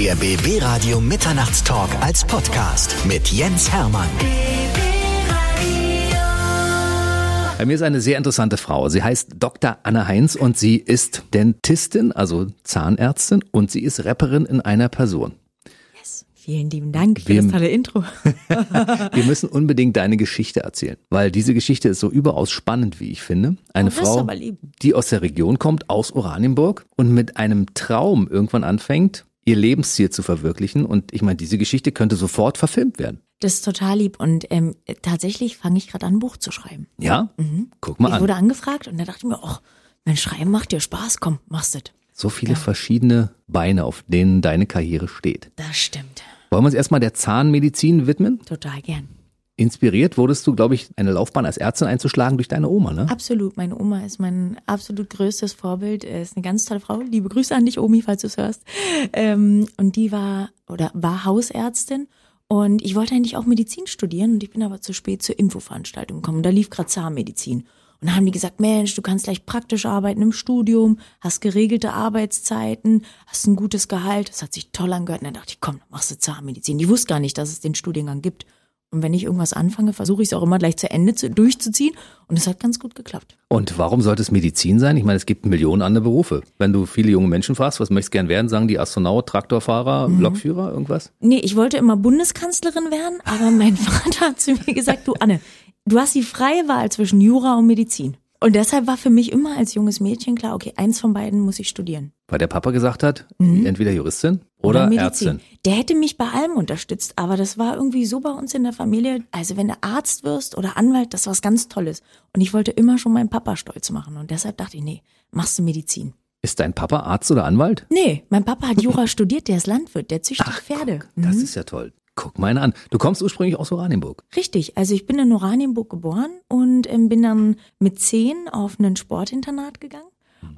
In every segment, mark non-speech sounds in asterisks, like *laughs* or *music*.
Der BB Radio Mitternachtstalk als Podcast mit Jens Hermann. Bei mir ist eine sehr interessante Frau. Sie heißt Dr. Anna Heinz und sie ist Dentistin, also Zahnärztin und sie ist Rapperin in einer Person. Vielen lieben Dank für Wir- das tolle Intro. *laughs* Wir müssen unbedingt deine Geschichte erzählen, weil diese Geschichte ist so überaus spannend, wie ich finde. Eine Oh, Frau, die aus der Region kommt, aus Oranienburg und mit einem Traum irgendwann anfängt, ihr Lebensziel zu verwirklichen. Und ich meine, diese Geschichte könnte sofort verfilmt werden. Das ist total lieb. Und ähm, tatsächlich fange ich gerade an, ein Buch zu schreiben. Ja? Guck mal Ich an. wurde angefragt und da dachte ich mir, ach, mein Schreiben macht dir Spaß, komm, machst es. So viele verschiedene Beine, auf denen deine Karriere steht. Das stimmt. Wollen wir uns erstmal der Zahnmedizin widmen? Total gern. Inspiriert wurdest du, glaube ich, eine Laufbahn als Ärztin einzuschlagen durch deine Oma, ne? Absolut. Meine Oma ist mein absolut größtes Vorbild. Ist eine ganz tolle Frau. Liebe Grüße an dich, Omi, falls du es hörst. Ähm, und die war oder war Hausärztin. Und ich wollte eigentlich auch Medizin studieren und ich bin aber zu spät zur Infoveranstaltung gekommen. Da lief gerade Zahnmedizin. Und da haben die gesagt, Mensch, du kannst gleich praktisch arbeiten im Studium, hast geregelte Arbeitszeiten, hast ein gutes Gehalt. Das hat sich toll angehört. Und dann dachte ich, komm, machst du Zahnmedizin. Die wusste gar nicht, dass es den Studiengang gibt. Und wenn ich irgendwas anfange, versuche ich es auch immer gleich zu Ende zu, durchzuziehen. Und es hat ganz gut geklappt. Und warum sollte es Medizin sein? Ich meine, es gibt Millionen andere Berufe. Wenn du viele junge Menschen fragst, was möchtest du gern werden, sagen die Astronaut, Traktorfahrer, Mhm. Lokführer, irgendwas? Nee, ich wollte immer Bundeskanzlerin werden, aber mein *laughs* Vater hat zu mir gesagt, du Anne, du hast die freie Wahl zwischen Jura und Medizin. Und deshalb war für mich immer als junges Mädchen klar, okay, eins von beiden muss ich studieren. Weil der Papa gesagt hat, entweder Juristin oder, Ärztin. Der hätte mich bei allem unterstützt, aber das war irgendwie so bei uns in der Familie. Also wenn du Arzt wirst oder Anwalt, das war was ganz Tolles. Und ich wollte immer schon meinen Papa stolz machen. Und deshalb dachte ich, nee, machst du Medizin. Ist dein Papa Arzt oder Anwalt? Nee, mein Papa hat Jura *laughs* studiert, der ist Landwirt, der züchtet Pferde. Guck, das ist ja toll. Guck mal einen an. Du kommst ursprünglich aus Oranienburg. Richtig, also ich bin in Oranienburg geboren und ähm, bin dann mit zehn auf ein Sportinternat gegangen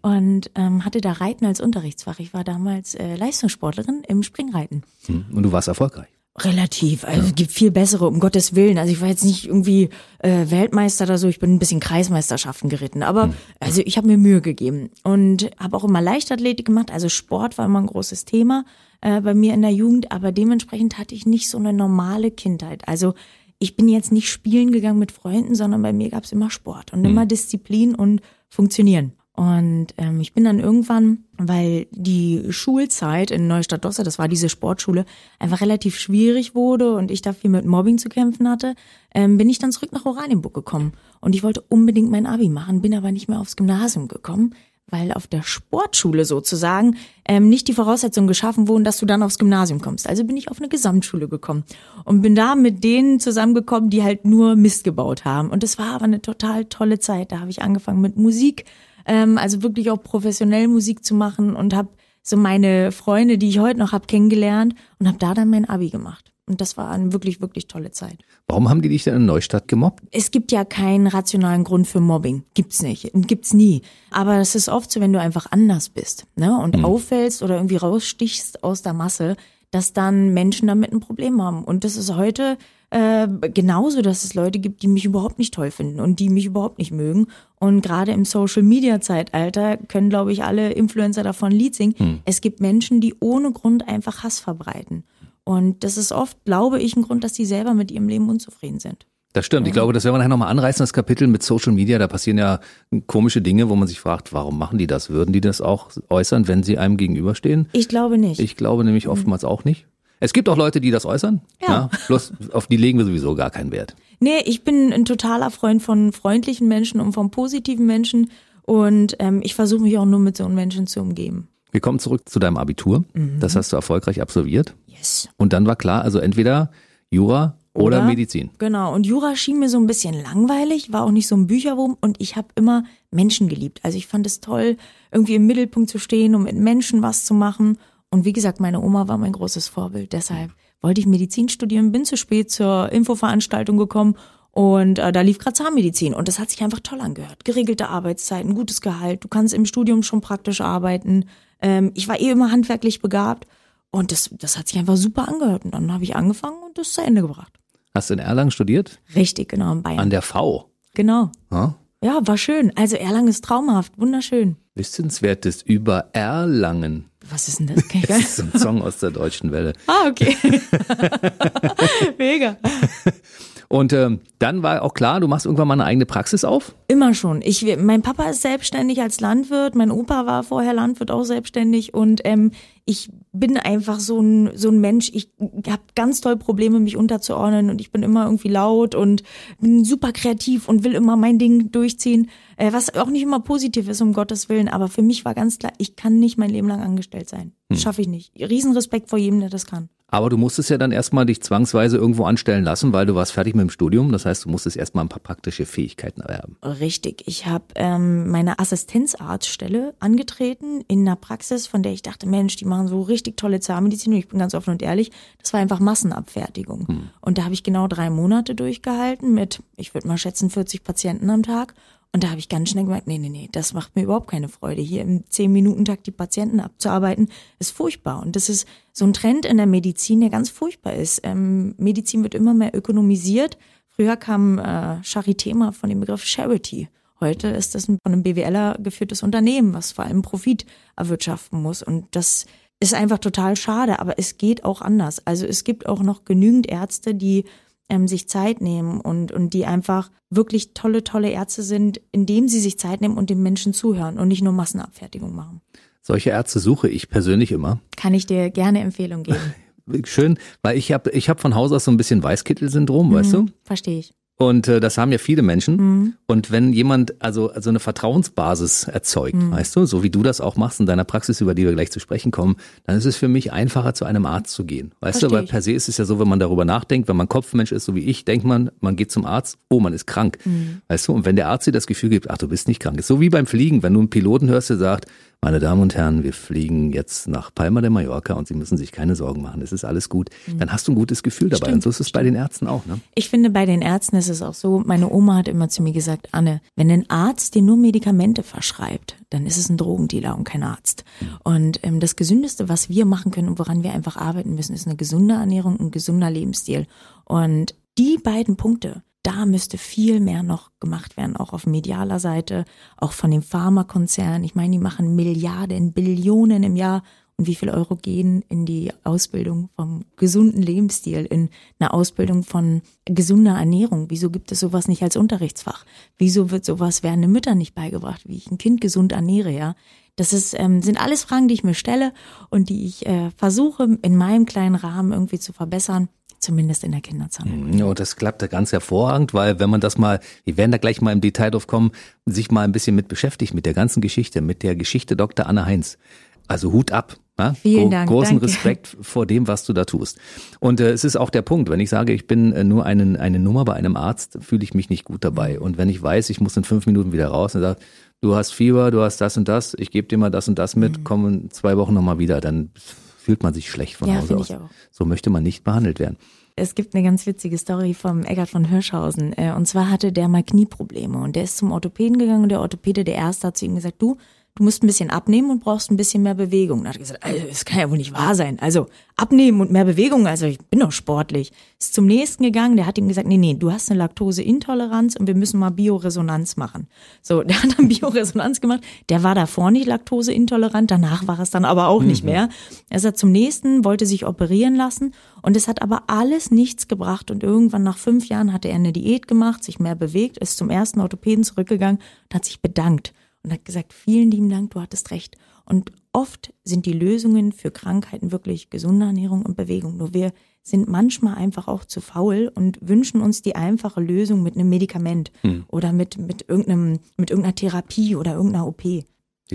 und ähm, hatte da Reiten als Unterrichtsfach. Ich war damals äh, Leistungssportlerin im Springreiten. Hm. Und du warst erfolgreich. Relativ, also es gibt viel bessere, um Gottes Willen. Also ich war jetzt nicht irgendwie äh, Weltmeister oder so, ich bin ein bisschen Kreismeisterschaften geritten, aber also ich habe mir Mühe gegeben und habe auch immer Leichtathletik gemacht, also Sport war immer ein großes Thema äh, bei mir in der Jugend, aber dementsprechend hatte ich nicht so eine normale Kindheit. Also ich bin jetzt nicht spielen gegangen mit Freunden, sondern bei mir gab es immer Sport und immer Disziplin und Funktionieren. Und ähm, ich bin dann irgendwann, weil die Schulzeit in Neustadt-Dosse, das war diese Sportschule, einfach relativ schwierig wurde und ich da viel mit Mobbing zu kämpfen hatte, ähm, bin ich dann zurück nach Oranienburg gekommen. Und ich wollte unbedingt mein Abi machen, bin aber nicht mehr aufs Gymnasium gekommen, weil auf der Sportschule sozusagen ähm, nicht die Voraussetzungen geschaffen wurden, dass du dann aufs Gymnasium kommst. Also bin ich auf eine Gesamtschule gekommen und bin da mit denen zusammengekommen, die halt nur Mist gebaut haben. Und es war aber eine total tolle Zeit. Da habe ich angefangen mit Musik, ähm, also wirklich auch professionell Musik zu machen und habe so meine Freunde, die ich heute noch habe, kennengelernt und habe da dann mein Abi gemacht. Und das war eine wirklich, wirklich tolle Zeit. Warum haben die dich denn in Neustadt gemobbt? Es gibt ja keinen rationalen Grund für Mobbing. Gibt's nicht. Gibt's nie. Aber es ist oft so, wenn du einfach anders bist, ne, und auffällst oder irgendwie rausstichst aus der Masse, dass dann Menschen damit ein Problem haben. Und das ist heute äh, genauso, dass es Leute gibt, die mich überhaupt nicht toll finden und die mich überhaupt nicht mögen. Und gerade im Social Media Zeitalter können, glaube ich, alle Influencer davon Lied singen. Es gibt Menschen, die ohne Grund einfach Hass verbreiten. Und das ist oft, glaube ich, ein Grund, dass die selber mit ihrem Leben unzufrieden sind. Das stimmt. Ich glaube, das werden wir nachher nochmal anreißen, das Kapitel mit Social Media. Da passieren ja komische Dinge, wo man sich fragt, warum machen die das? Würden die das auch äußern, wenn sie einem gegenüberstehen? Ich glaube nicht. Ich glaube nämlich oftmals auch nicht. Es gibt auch Leute, die das äußern. Ja. bloß auf die legen wir sowieso gar keinen Wert. Nee, ich bin ein totaler Freund von freundlichen Menschen und von positiven Menschen. Und ähm, ich versuche mich auch nur mit so Menschen zu umgeben. Wir kommen zurück zu deinem Abitur. Mhm. Das hast du erfolgreich absolviert. Yes. Und dann war klar, also entweder Jura oder, Medizin. Genau. Und Jura schien mir so ein bisschen langweilig, war auch nicht so ein Bücherwurm und ich habe immer Menschen geliebt. Also ich fand es toll, irgendwie im Mittelpunkt zu stehen und mit Menschen was zu machen. Und wie gesagt, meine Oma war mein großes Vorbild. Deshalb wollte ich Medizin studieren, bin zu spät zur Infoveranstaltung gekommen und äh, da lief gerade Zahnmedizin und das hat sich einfach toll angehört. Geregelte Arbeitszeiten, gutes Gehalt, du kannst im Studium schon praktisch arbeiten. Ähm, ich war eh immer handwerklich begabt und das, das hat sich einfach super angehört. Und dann habe ich angefangen und das zu Ende gebracht. Hast du in Erlangen studiert? Richtig, genau, in Bayern. An der V. genau. Ja? Ja, war schön. Also Erlangen ist traumhaft, wunderschön. Wissenswertes über Erlangen. Was ist denn das? Gar Das ist ein Song aus der deutschen Welle. *laughs* Ah, okay. *laughs* Mega. Und ähm, dann war auch klar, du machst irgendwann mal eine eigene Praxis auf. Immer schon. Ich, mein Papa ist selbstständig als Landwirt, mein Opa war vorher Landwirt auch selbstständig und ähm, ich bin einfach so ein, so ein Mensch, ich habe ganz toll Probleme, mich unterzuordnen und ich bin immer irgendwie laut und bin super kreativ und will immer mein Ding durchziehen, äh, was auch nicht immer positiv ist, um Gottes Willen, aber für mich war ganz klar, ich kann nicht mein Leben lang angestellt sein. Das schaffe ich nicht. Riesenrespekt vor jedem, der das kann. Aber du musstest ja dann erstmal dich zwangsweise irgendwo anstellen lassen, weil du warst fertig mit dem Studium. Das heißt, du musstest erstmal ein paar praktische Fähigkeiten erwerben. Richtig. Ich habe ähm, meine Assistenzarztstelle angetreten in einer Praxis, von der ich dachte, Mensch, die machen so richtig tolle Zahnmedizin. Und ich bin ganz offen und ehrlich, das war einfach Massenabfertigung. Und da habe ich genau drei Monate durchgehalten mit, ich würde mal schätzen, 40 Patienten am Tag. Und da habe ich ganz schnell gemerkt, nee, nee, nee, das macht mir überhaupt keine Freude. Hier im 10-Minuten-Takt die Patienten abzuarbeiten, ist furchtbar. Und das ist so ein Trend in der Medizin, der ganz furchtbar ist. Ähm, Medizin wird immer mehr ökonomisiert. Früher kam äh, Charité mal von dem Begriff Charity. Heute ist das ein von einem BWLer geführtes Unternehmen, was vor allem Profit erwirtschaften muss. Und das ist einfach total schade, aber es geht auch anders. Also es gibt auch noch genügend Ärzte, die ähm, sich Zeit nehmen und, und die einfach wirklich tolle, tolle Ärzte sind, indem sie sich Zeit nehmen und den Menschen zuhören und nicht nur Massenabfertigung machen. Solche Ärzte suche ich persönlich immer. Kann ich dir gerne Empfehlung geben. *laughs* Schön, weil ich habe ich hab von Haus aus so ein bisschen Weißkittel-Syndrom, weißt du? Verstehe ich. Und äh, das haben ja viele Menschen. Und wenn jemand also also eine Vertrauensbasis erzeugt, weißt du, so wie du das auch machst in deiner Praxis, über die wir gleich zu sprechen kommen, dann ist es für mich einfacher, zu einem Arzt zu gehen. Weißt Versteh du, weil ich. per se ist es ja so, wenn man darüber nachdenkt, wenn man Kopfmensch ist, so wie ich, denkt man, man geht zum Arzt, oh, man ist krank. Weißt du, und wenn der Arzt dir das Gefühl gibt, ach, du bist nicht krank, ist so wie beim Fliegen, wenn du einen Piloten hörst, der sagt, meine Damen und Herren, wir fliegen jetzt nach Palma de Mallorca und Sie müssen sich keine Sorgen machen, es ist alles gut, dann hast du ein gutes Gefühl dabei. Stimmt, und so ist es bei den Ärzten auch, ne? Ich finde, bei den Ärzten ist es auch so, meine Oma hat immer zu mir gesagt, Anne, wenn ein Arzt dir nur Medikamente verschreibt, dann ist es ein Drogendealer und kein Arzt. Und ähm, das Gesündeste, was wir machen können und woran wir einfach arbeiten müssen, ist eine gesunde Ernährung ein gesunder Lebensstil. Und die beiden Punkte, da müsste viel mehr noch gemacht werden, auch auf medialer Seite, auch von den Pharmakonzernen. Ich meine, die machen Milliarden, Billionen im Jahr. Und wie viel Euro gehen in die Ausbildung vom gesunden Lebensstil, in eine Ausbildung von gesunder Ernährung? Wieso gibt es sowas nicht als Unterrichtsfach? Wieso wird sowas während Mütter nicht beigebracht, wie ich ein Kind gesund ernähre, ja? Das ist, ähm, sind alles Fragen, die ich mir stelle und die ich äh, versuche in meinem kleinen Rahmen irgendwie zu verbessern, zumindest in der Kinderzahnheilkunde. Ja, und das klappt da ganz hervorragend, weil wenn man das mal, wir werden da gleich mal im Detail drauf kommen, sich mal ein bisschen mit beschäftigt, mit der ganzen Geschichte, mit der Geschichte Dr. Anna Heinz. Also Hut ab. Ja? Vielen Dank, Großen danke. Respekt vor dem, was du da tust. Und äh, es ist auch der Punkt, wenn ich sage, ich bin äh, nur einen, eine Nummer bei einem Arzt, fühle ich mich nicht gut dabei. Und wenn ich weiß, ich muss in fünf Minuten wieder raus und sage, du hast Fieber, du hast das und das, ich gebe dir mal das und das mit, Mhm. komm in zwei Wochen nochmal wieder, dann fühlt man sich schlecht von Ja, Hause aus. ich auch. So möchte man nicht behandelt werden. Es gibt eine ganz witzige Story vom Eggert von Hirschhausen. Äh, Und zwar hatte der mal Knieprobleme und der ist zum Orthopäden gegangen und der Orthopäde, der Erste, hat zu ihm gesagt, du, du musst ein bisschen abnehmen und brauchst ein bisschen mehr Bewegung. Er hat gesagt, also, das kann ja wohl nicht wahr sein. Also abnehmen und mehr Bewegung, also ich bin doch sportlich. Ist zum nächsten gegangen, der hat ihm gesagt, nee, nee, du hast eine Laktoseintoleranz und wir müssen mal Bioresonanz machen. So, *laughs* der hat dann Bioresonanz gemacht. Der war davor nicht laktoseintolerant, danach war es dann aber auch nicht mehr. Er ist zum nächsten, wollte sich operieren lassen und es hat aber alles nichts gebracht und irgendwann nach fünf Jahren hatte er eine Diät gemacht, sich mehr bewegt, ist zum ersten Orthopäden zurückgegangen und hat sich bedankt und hat gesagt, vielen lieben Dank, du hattest recht. Und oft sind die Lösungen für Krankheiten wirklich gesunde Ernährung und Bewegung. Nur wir sind manchmal einfach auch zu faul und wünschen uns die einfache Lösung mit einem Medikament oder mit, mit irgendeinem, mit irgendeiner Therapie oder irgendeiner OP.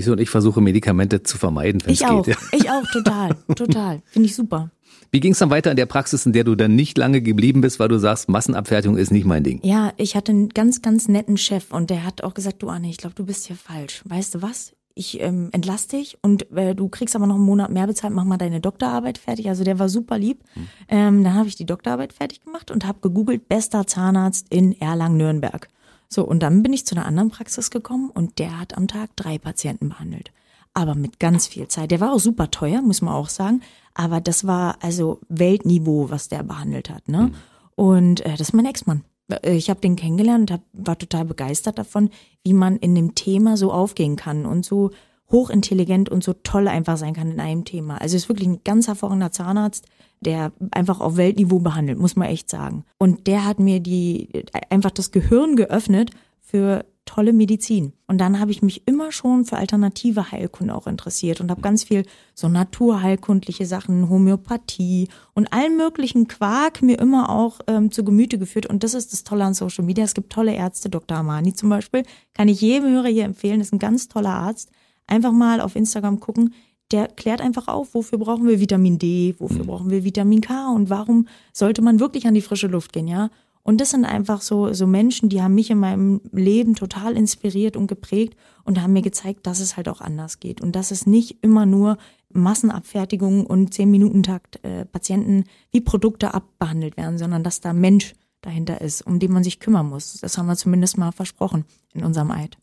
Du, und ich versuche Medikamente zu vermeiden, wenn es auch, geht. Ja. ich auch, total, *laughs* total. Finde ich super. Wie ging es dann weiter in der Praxis, in der du dann nicht lange geblieben bist, weil du sagst, Massenabfertigung ist nicht mein Ding? Ja, ich hatte einen ganz, ganz netten Chef und der hat auch gesagt, du Anne, ich glaube, du bist hier falsch. Weißt du was? Ich ähm, entlass dich und äh, du kriegst aber noch einen Monat mehr bezahlt, mach mal deine Doktorarbeit fertig. Also der war super lieb. Ähm, dann habe ich die Doktorarbeit fertig gemacht und habe gegoogelt, bester Zahnarzt in Erlangen-Nürnberg. So, und dann bin ich zu einer anderen Praxis gekommen und der hat am Tag drei Patienten behandelt. Aber mit ganz viel Zeit. Der war auch super teuer, muss man auch sagen. Aber das war also Weltniveau, was der behandelt hat. Ne? Und äh, das ist mein Ex-Mann. Äh, Ich habe den kennengelernt und hab, war total begeistert davon, wie man in dem Thema so aufgehen kann und so hochintelligent und so toll einfach sein kann in einem Thema. Also ist wirklich ein ganz hervorragender Zahnarzt, der einfach auf Weltniveau behandelt, muss man echt sagen. Und der hat mir die einfach das Gehirn geöffnet für tolle Medizin. Und dann habe ich mich immer schon für alternative Heilkunde auch interessiert und habe ganz viel so naturheilkundliche Sachen, Homöopathie und allen möglichen Quark mir immer auch ähm, zu Gemüte geführt. Und das ist das Tolle an Social Media. Es gibt tolle Ärzte, Dr. Amani zum Beispiel, kann ich jedem Hörer hier empfehlen, ist ein ganz toller Arzt. Einfach mal auf Instagram gucken, der klärt einfach auf, wofür brauchen wir Vitamin D, wofür mhm. brauchen wir Vitamin K und warum sollte man wirklich an die frische Luft gehen, ja? Und das sind einfach so, so Menschen, die haben mich in meinem Leben total inspiriert und geprägt und haben mir gezeigt, dass es halt auch anders geht und dass es nicht immer nur Massenabfertigung und zehn Minuten Takt äh, Patienten wie Produkte abbehandelt werden, sondern dass da Mensch dahinter ist, um den man sich kümmern muss. Das haben wir zumindest mal versprochen in unserem Eid.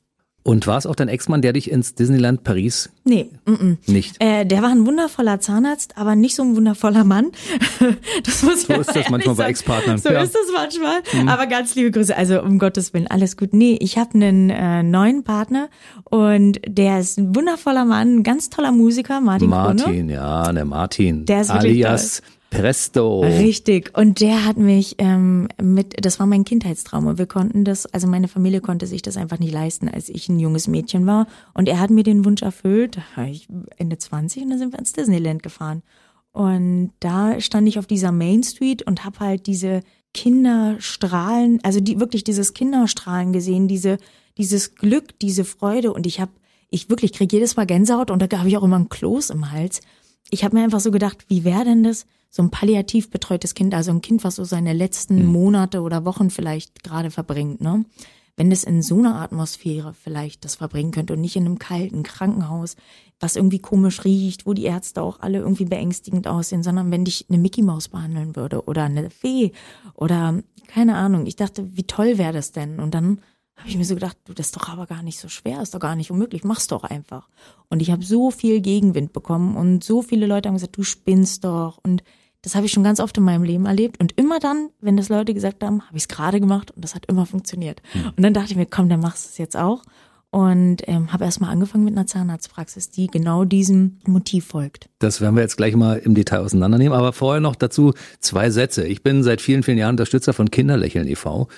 Und war es auch dein Ex-Mann, der dich ins Disneyland Paris? Nee, m -m. nicht. Äh, der war ein wundervoller Zahnarzt, aber nicht so ein wundervoller Mann. *laughs* das muss so ist das manchmal bei Ex-Partnern. So ja. ist das manchmal. Mhm. Aber ganz liebe Grüße. Also um Gottes Willen, alles gut. Nee, ich habe einen äh, neuen Partner und der ist ein wundervoller Mann, ein ganz toller Musiker, Martin Martin, Krone. ja, der Martin. Der ist alias toll. Presto. Richtig. Und der hat mich ähm, mit, das war mein Kindheitstraum. Und wir konnten das, also meine Familie konnte sich das einfach nicht leisten, als ich ein junges Mädchen war. Und er hat mir den Wunsch erfüllt. Da war ich Ende 20 und dann sind wir ins Disneyland gefahren. Und da stand ich auf dieser Main Street und habe halt diese Kinderstrahlen, also die wirklich dieses Kinderstrahlen gesehen, diese dieses Glück, diese Freude. Und ich habe, ich wirklich kriege jedes Mal Gänsehaut und da habe ich auch immer ein Kloß im Hals. Ich habe mir einfach so gedacht, wie wäre denn das, so ein palliativ betreutes Kind, also ein Kind, was so seine letzten mhm. Monate oder Wochen vielleicht gerade verbringt, ne? Wenn es in so einer Atmosphäre vielleicht das verbringen könnte und nicht in einem kalten Krankenhaus, was irgendwie komisch riecht, wo die Ärzte auch alle irgendwie beängstigend aussehen, sondern wenn dich eine Mickey Maus behandeln würde oder eine Fee oder keine Ahnung. Ich dachte, wie toll wäre das denn? Und dann habe ich mir so gedacht, du, das ist doch aber gar nicht so schwer, ist doch gar nicht unmöglich, mach's doch einfach. Und ich habe so viel Gegenwind bekommen und so viele Leute haben gesagt, du spinnst doch und das habe ich schon ganz oft in meinem Leben erlebt. Und immer dann, wenn das Leute gesagt haben, habe ich es gerade gemacht und das hat immer funktioniert. Mhm. Und dann dachte ich mir, komm, dann machst du es jetzt auch. Und ähm, habe erstmal angefangen mit einer Zahnarztpraxis, die genau diesem Motiv folgt. Das werden wir jetzt gleich mal im Detail auseinandernehmen. Aber vorher noch dazu zwei Sätze. Ich bin seit vielen, vielen Jahren Unterstützer von Kinderlächeln e.V.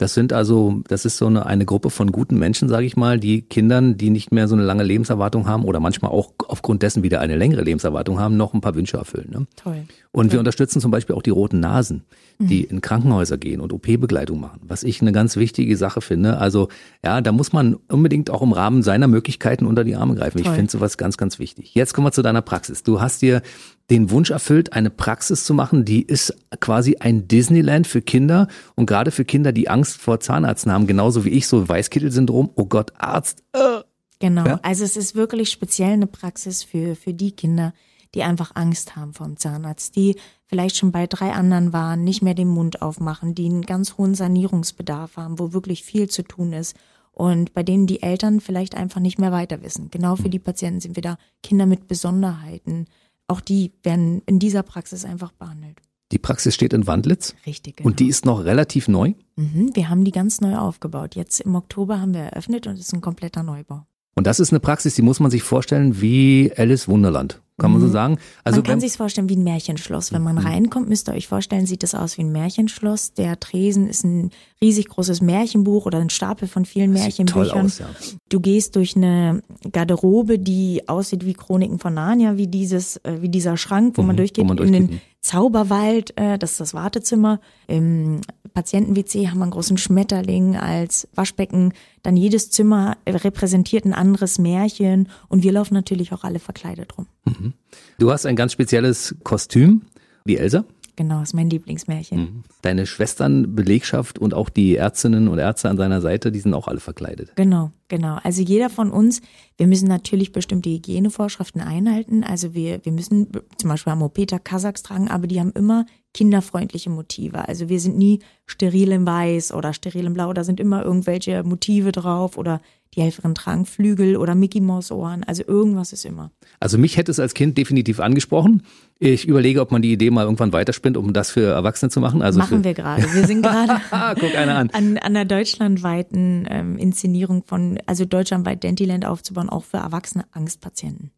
Das sind also, das ist so eine, eine Gruppe von guten Menschen, sage ich mal, die Kindern, die nicht mehr so eine lange Lebenserwartung haben oder manchmal auch aufgrund dessen wieder eine längere Lebenserwartung haben, noch ein paar Wünsche erfüllen. Ne? Toll. Und Toll. wir unterstützen zum Beispiel auch die roten Nasen, die mhm. in Krankenhäuser gehen und OP-Begleitung machen, was ich eine ganz wichtige Sache finde. Also ja, da muss man unbedingt auch im Rahmen seiner Möglichkeiten unter die Arme greifen. Toll. Ich finde sowas ganz, ganz wichtig. Jetzt kommen wir zu deiner Praxis. Du hast dir den Wunsch erfüllt, eine Praxis zu machen, die ist quasi ein Disneyland für Kinder und gerade für Kinder, die Angst vor Zahnärzten haben, genauso wie ich, so Weißkittel-Syndrom. Oh Gott, Arzt. Äh. Genau, ja? also es ist wirklich speziell eine Praxis für, für die Kinder, die einfach Angst haben vor dem Zahnarzt, die vielleicht schon bei drei anderen waren, nicht mehr den Mund aufmachen, die einen ganz hohen Sanierungsbedarf haben, wo wirklich viel zu tun ist und bei denen die Eltern vielleicht einfach nicht mehr weiter wissen. Genau für die Patienten sind wir da Kinder mit Besonderheiten, auch die werden in dieser Praxis einfach behandelt. Die Praxis steht in Wandlitz. Richtig. Genau. Und die ist noch relativ neu? Mhm, wir haben die ganz neu aufgebaut. Jetzt im Oktober haben wir eröffnet und es ist ein kompletter Neubau. Und das ist eine Praxis, die muss man sich vorstellen wie Alice Wunderland. Kann man so mhm. sagen? Also man kann sich vorstellen wie ein Märchenschloss. Wenn man mhm. reinkommt, müsst ihr euch vorstellen, sieht es aus wie ein Märchenschloss. Der Tresen ist ein riesig großes Märchenbuch oder ein Stapel von vielen Märchenbüchern. Aus, ja. Du gehst durch eine Garderobe, die aussieht wie Chroniken von Narnia, wie dieses, äh, wie dieser Schrank, wo mhm, man durchgeht, wo man in den Zauberwald, äh, das ist das Wartezimmer. Im Patienten-WC haben wir einen großen Schmetterling als Waschbecken. Dann jedes Zimmer repräsentiert ein anderes Märchen und wir laufen natürlich auch alle verkleidet rum. Mhm. Du hast ein ganz spezielles Kostüm, wie Elsa. Genau, ist mein Lieblingsmärchen. Mhm. Deine Schwestern, Belegschaft und auch die Ärztinnen und Ärzte an seiner Seite, die sind auch alle verkleidet. Genau, genau. Also jeder von uns, wir müssen natürlich bestimmte Hygienevorschriften einhalten. Also wir, wir müssen zum Beispiel Amopeta Kasachs tragen, aber die haben immer kinderfreundliche Motive. Also wir sind nie steril in weiß oder steril in blau, da sind immer irgendwelche Motive drauf oder die Helferin tragen Flügel oder Mickey Mouse Ohren. Also irgendwas ist immer. Also mich hätte es als Kind definitiv angesprochen. Ich überlege, ob man die Idee mal irgendwann weiterspinnt, um das für Erwachsene zu machen. Also Machen wir gerade. Wir sind gerade *laughs* Guck einer an. an, der deutschlandweiten ähm, Inszenierung von, also deutschlandweit Dentiland aufzubauen, auch für erwachsene Angstpatienten.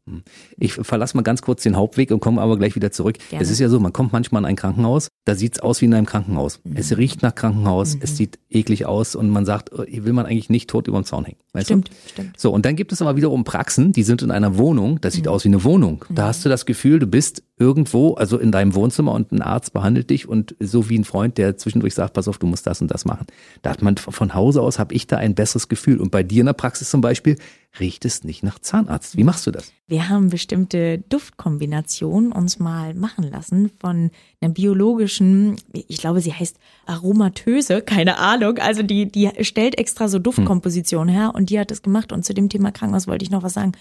Ich verlasse mal ganz kurz den Hauptweg und komme aber gleich wieder zurück. Gerne. Es ist ja so, man kommt manchmal in ein Krankenhaus, da sieht's aus wie in einem Krankenhaus. Mhm. Es riecht nach Krankenhaus, es sieht eklig aus und man sagt, oh, hier will man eigentlich nicht tot über den Zaun hängen. Weißt Stimmt, du? stimmt. So, und dann gibt es aber wiederum Praxen, die sind in einer Wohnung, das Mhm. sieht aus wie eine Wohnung. Da hast du das Gefühl, du bist irgendwo, also in deinem Wohnzimmer und ein Arzt behandelt dich und so wie ein Freund, der zwischendurch sagt, pass auf, du musst das und das machen. Da hat man von Hause aus, habe ich da ein besseres Gefühl. Und bei dir in der Praxis zum Beispiel riecht es nicht nach Zahnarzt. Wie machst du das? Wir haben bestimmte Duftkombinationen uns mal machen lassen von einer biologischen, ich glaube, sie heißt Aromatöse, keine Ahnung. Also die, die stellt extra so Duftkompositionen her und die hat das gemacht. Und zu dem Thema Krankenhaus wollte ich noch was sagen.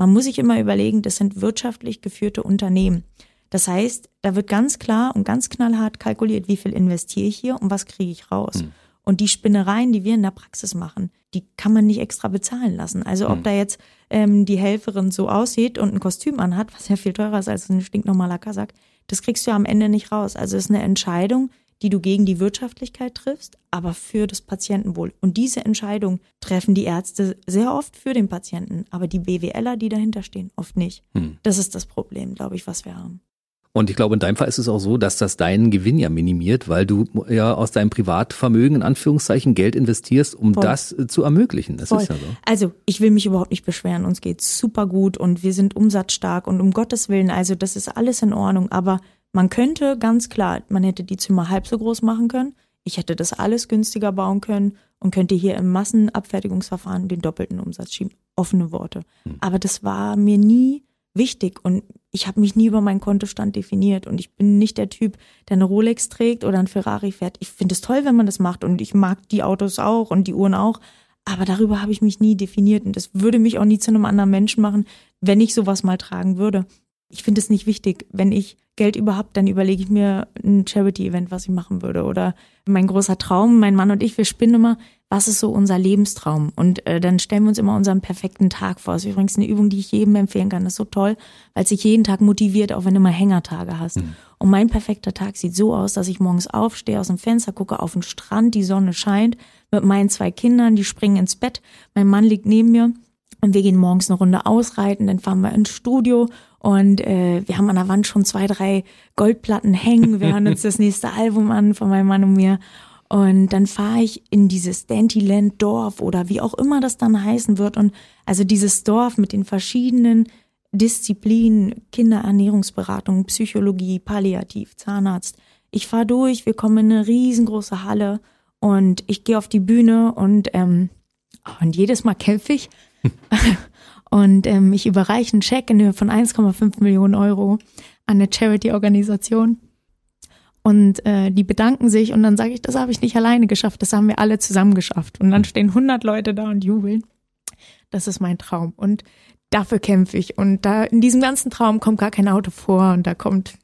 Man muss sich immer überlegen, das sind wirtschaftlich geführte Unternehmen. Das heißt, da wird ganz klar und ganz knallhart kalkuliert, wie viel investiere ich hier und was kriege ich raus. Und die Spinnereien, die wir in der Praxis machen, die kann man nicht extra bezahlen lassen. Also ob da jetzt ähm, die Helferin so aussieht und ein Kostüm anhat, was ja viel teurer ist als ein stinknormaler Kasak, das kriegst du ja am Ende nicht raus. Also es ist eine Entscheidung, die du gegen die Wirtschaftlichkeit triffst, aber für das Patientenwohl. Und diese Entscheidung treffen die Ärzte sehr oft für den Patienten, aber die BWLer, die dahinter stehen, oft nicht. Das ist das Problem, glaube ich, was wir haben. Und ich glaube, in deinem Fall ist es auch so, dass das deinen Gewinn ja minimiert, weil du ja aus deinem Privatvermögen in Anführungszeichen Geld investierst, um Voll. das äh, zu ermöglichen. Das Voll. ist ja so. Also, ich will mich überhaupt nicht beschweren. Uns geht's super gut und wir sind umsatzstark und um Gottes Willen, also das ist alles in Ordnung. Aber man könnte ganz klar, man hätte die Zimmer halb so groß machen können. Ich hätte das alles günstiger bauen können und könnte hier im Massenabfertigungsverfahren den doppelten Umsatz schieben. Offene Worte. Aber das war mir nie wichtig und ich habe mich nie über meinen Kontostand definiert und ich bin nicht der Typ, der eine Rolex trägt oder ein Ferrari fährt. Ich finde es toll, wenn man das macht und ich mag die Autos auch und die Uhren auch, aber darüber habe ich mich nie definiert und das würde mich auch nie zu einem anderen Menschen machen, wenn ich sowas mal tragen würde. Ich finde es nicht wichtig. Wenn ich Geld überhaupt, dann überlege ich mir ein Charity-Event, was ich machen würde. Oder mein großer Traum, mein Mann und ich, wir spinnen immer, was ist so unser Lebenstraum? Und äh, dann stellen wir uns immer unseren perfekten Tag vor. Das ist übrigens eine Übung, die ich jedem empfehlen kann. Das ist so toll, weil es sich jeden Tag motiviert, auch wenn du mal Hängertage hast. Und mein perfekter Tag sieht so aus, dass ich morgens aufstehe, aus dem Fenster gucke auf den Strand, die Sonne scheint, mit meinen zwei Kindern, die springen ins Bett. Mein Mann liegt neben mir und wir gehen morgens eine Runde ausreiten, dann fahren wir ins Studio und äh, wir haben an der Wand schon zwei, drei Goldplatten hängen. Wir hören uns *laughs* das nächste Album an von meinem Mann und mir. Und dann fahre ich in dieses Dantyland Dorf oder wie auch immer das dann heißen wird. Und also dieses Dorf mit den verschiedenen Disziplinen, Kinderernährungsberatung, Psychologie, Palliativ, Zahnarzt. Ich fahre durch, wir kommen in eine riesengroße Halle und ich gehe auf die Bühne und, ähm, und jedes Mal kämpfe ich. *laughs* und ähm, ich überreiche einen Scheck in Höhe von 1,5 Millionen Euro an eine Charity-Organisation. Und äh, die bedanken sich und dann sage ich, das habe ich nicht alleine geschafft, das haben wir alle zusammen geschafft. Und dann stehen 100 Leute da und jubeln. Das ist mein Traum und dafür kämpfe ich. Und da in diesem ganzen Traum kommt gar kein Auto vor und da kommt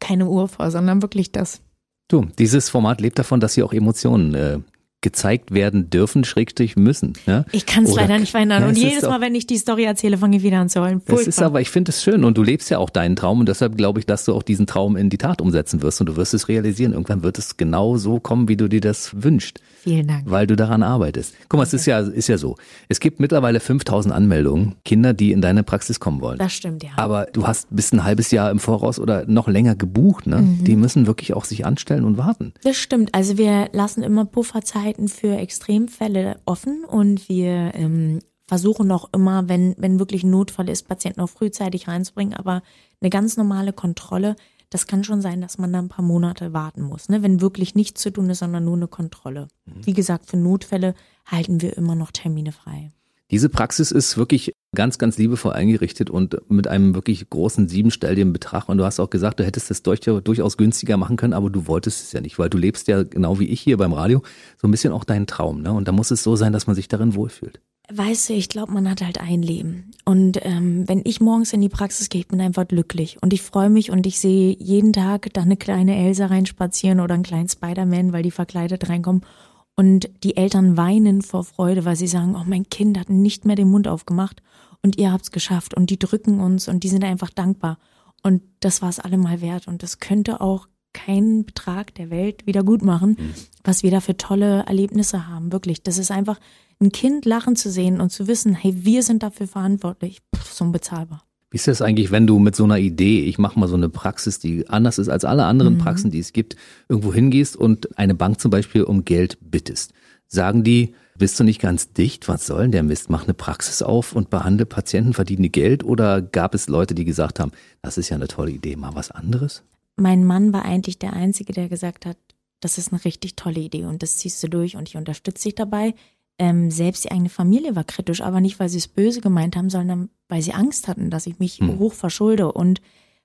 keine Uhr vor, sondern wirklich das. Du, dieses Format lebt davon, dass hier auch Emotionen äh, gezeigt werden dürfen, schrägstrich müssen. Ja? Ich kann es leider nicht verhindern. Ja, und es jedes auch- Mal, wenn ich die Story erzähle, fange ich wieder an zu heulen. Das ist aber, ich finde es schön und du lebst ja auch deinen Traum und deshalb glaube ich, dass du auch diesen Traum in die Tat umsetzen wirst und du wirst es realisieren. Irgendwann wird es genau so kommen, wie du dir das wünschst, Vielen Dank. weil du daran arbeitest. Guck mal, es ist ja, ist ja so. Es gibt mittlerweile 5000 Anmeldungen, Kinder, die in deine Praxis kommen wollen. Das stimmt, ja. Aber du hast bis ein halbes Jahr im Voraus oder noch länger gebucht, ne? Mhm. Die müssen wirklich auch sich anstellen und warten. Das stimmt. Also wir lassen immer Pufferzeiten für Extremfälle offen und wir ähm, versuchen auch immer, wenn, wenn wirklich ein Notfall ist, Patienten auch frühzeitig reinzubringen. Aber eine ganz normale Kontrolle, das kann schon sein, dass man da ein paar Monate warten muss, ne? wenn wirklich nichts zu tun ist, sondern nur eine Kontrolle. Wie gesagt, für Notfälle halten wir immer noch Termine frei. Diese Praxis ist wirklich ganz, ganz liebevoll eingerichtet und mit einem wirklich großen siebenstelligen Betrag. Und du hast auch gesagt, du hättest das durch, durchaus günstiger machen können, aber du wolltest es ja nicht, weil du lebst ja genau wie ich hier beim Radio so ein bisschen auch deinen Traum. Ne? Und da muss es so sein, dass man sich darin wohlfühlt. Weißt du, ich glaube, man hat halt ein Leben. Und ähm, wenn ich morgens in die Praxis gehe, ich bin einfach glücklich. Und ich freue mich und ich sehe jeden Tag da eine kleine Elsa reinspazieren oder einen kleinen Spider-Man, weil die verkleidet reinkommen. Und die Eltern weinen vor Freude, weil sie sagen, oh, mein Kind hat nicht mehr den Mund aufgemacht und ihr habt's geschafft. Und die drücken uns und die sind einfach dankbar. Und das war es allemal wert. Und das könnte auch keinen Betrag der Welt wieder gut machen, mhm. was wir da für tolle Erlebnisse haben. Wirklich. Das ist einfach, ein Kind lachen zu sehen und zu wissen, hey, wir sind dafür verantwortlich. Pff, so unbezahlbar. Wie ist das eigentlich, wenn du mit so einer Idee, ich mache mal so eine Praxis, die anders ist als alle anderen mhm. Praxen, die es gibt, irgendwo hingehst und eine Bank zum Beispiel um Geld bittest? Sagen die, bist du nicht ganz dicht? Was soll denn der Mist? Mach eine Praxis auf und behandle Patienten, verdiene Geld? Oder gab es Leute, die gesagt haben, das ist ja eine tolle Idee, mal was anderes? Mein Mann war eigentlich der Einzige, der gesagt hat, das ist eine richtig tolle Idee und das ziehst du durch und ich unterstütze dich dabei. Ähm, selbst die eigene Familie war kritisch, aber nicht, weil sie es böse gemeint haben, sondern weil sie Angst hatten, dass ich mich hm. hoch verschulde. Und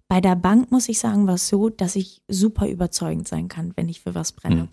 bei der Bank muss ich sagen, war es so, dass ich super überzeugend sein kann, wenn ich für was brenne. Hm.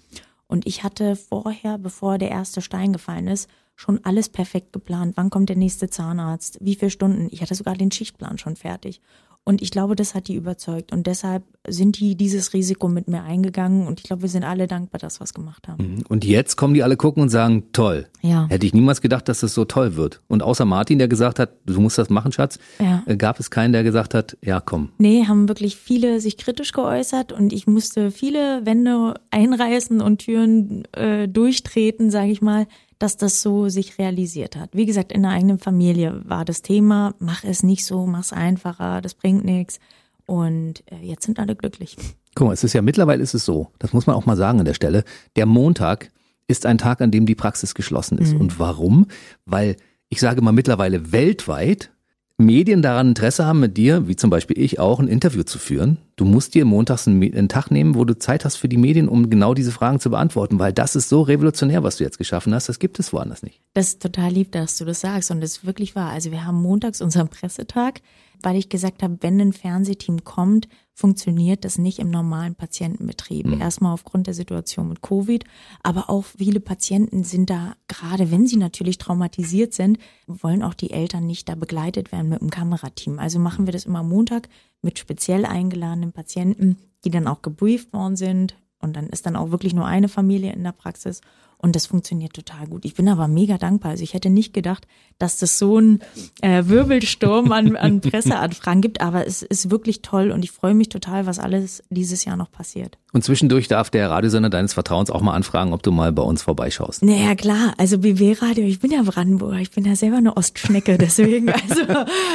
Und ich hatte vorher, bevor der erste Stein gefallen ist, schon alles perfekt geplant. Wann kommt der nächste Zahnarzt? Wie viele Stunden? Ich hatte sogar den Schichtplan schon fertig. Und ich glaube, das hat die überzeugt. Und deshalb sind die dieses Risiko mit mir eingegangen. Und ich glaube, wir sind alle dankbar, dass wir es gemacht haben. Mhm. Und jetzt kommen die alle gucken und sagen, toll. Ja. Hätte ich niemals gedacht, dass das so toll wird. Und außer Martin, der gesagt hat, du musst das machen, Schatz, ja. Äh, gab es keinen, der gesagt hat, ja, komm. Nee, haben wirklich viele sich kritisch geäußert. Und ich musste viele Wände einreißen und Türen äh, durchtreten, sage ich mal, dass das so sich realisiert hat. Wie gesagt, in der eigenen Familie war das Thema, mach es nicht so, mach es einfacher, das bringt nichts. Und äh, jetzt sind alle glücklich. Guck mal, es ist ja mittlerweile ist es so, das muss man auch mal sagen an der Stelle, der Montag ist ein Tag, an dem die Praxis geschlossen ist. Mhm. Und warum? Weil ich sage mal mittlerweile weltweit Medien daran Interesse haben, mit dir, wie zum Beispiel ich auch, ein Interview zu führen. Du musst dir montags einen, Tag nehmen, wo du Zeit hast für die Medien, um genau diese Fragen zu beantworten, weil das ist so revolutionär, was du jetzt geschaffen hast. Das gibt es woanders nicht. Das ist total lieb, dass du das sagst und das ist wirklich wahr. Also wir haben montags unseren Pressetag weil ich gesagt habe, wenn ein Fernsehteam kommt, funktioniert das nicht im normalen Patientenbetrieb. Mhm. Erstmal aufgrund der Situation mit Covid, aber auch viele Patienten sind da, gerade wenn sie natürlich traumatisiert sind, wollen auch die Eltern nicht da begleitet werden mit einem Kamerateam. Also machen wir das immer Montag mit speziell eingeladenen Patienten, die dann auch gebrieft worden sind. Und dann ist dann auch wirklich nur eine Familie in der Praxis. Und das funktioniert total gut. Ich bin aber mega dankbar. Also ich hätte nicht gedacht, dass das so ein äh, Wirbelsturm an, an *laughs* Presseanfragen gibt, aber es ist wirklich toll und ich freue mich total, was alles dieses Jahr noch passiert. Und zwischendurch darf der Radiosender deines Vertrauens auch mal anfragen, ob du mal bei uns vorbeischaust. Naja, klar. Also BW Radio, ich bin ja Brandenburger, ich bin ja selber eine Ostschnecke, *laughs* deswegen, also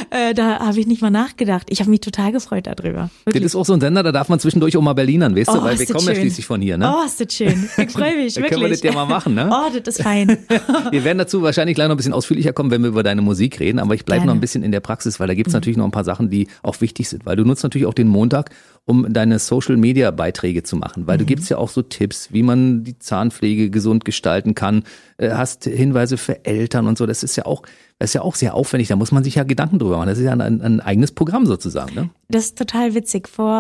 äh, da habe ich nicht mal nachgedacht. Ich habe mich total gefreut darüber. Wirklich. Das ist auch so ein Sender, da darf man zwischendurch auch mal Berlinern, weißt oh, du, weil wir kommen schön. ja schließlich von hier, ne? Oh, ist das schön. Ich freue mich, *laughs* wirklich. können wir das ja mal machen, ne? Oh, das ist fein. *laughs* wir werden dazu wahrscheinlich gleich noch ein bisschen ausführlicher kommen, wenn wir über deine Musik reden, aber ich bleibe noch ein bisschen in der Praxis, weil da gibt's mhm. natürlich noch ein paar Sachen, die auch wichtig sind, weil du nutzt natürlich auch den Montag, um deine Social Media Beiträge zu machen, weil mhm. du gibst ja auch so Tipps, wie man die Zahnpflege gesund gestalten kann, äh, hast Hinweise für Eltern und so, das ist ja auch das ist ja auch sehr aufwendig, da muss man sich ja Gedanken drüber machen. Das ist ja ein, ein eigenes Programm sozusagen, ne? Das ist total witzig. Vor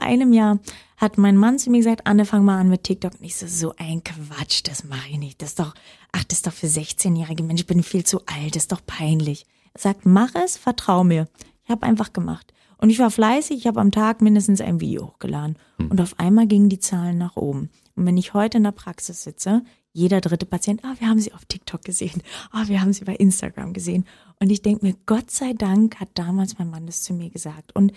einem Jahr hat mein Mann zu mir gesagt, Anne, fang mal an mit TikTok. Und ich so, so ein Quatsch, das mache ich nicht. Das ist doch, ach, das ist doch für 16-jährige Menschen, ich bin viel zu alt, das ist doch peinlich. Er sagt, mach es, vertrau mir. Ich habe einfach gemacht. Und ich war fleißig, ich habe am Tag mindestens ein Video hochgeladen. Hm. Und auf einmal gingen die Zahlen nach oben. Und wenn ich heute in der Praxis sitze, jeder dritte Patient, ah, wir haben sie auf TikTok gesehen, ah, wir haben sie bei Instagram gesehen. Und ich denke mir, Gott sei Dank hat damals mein Mann das zu mir gesagt. Und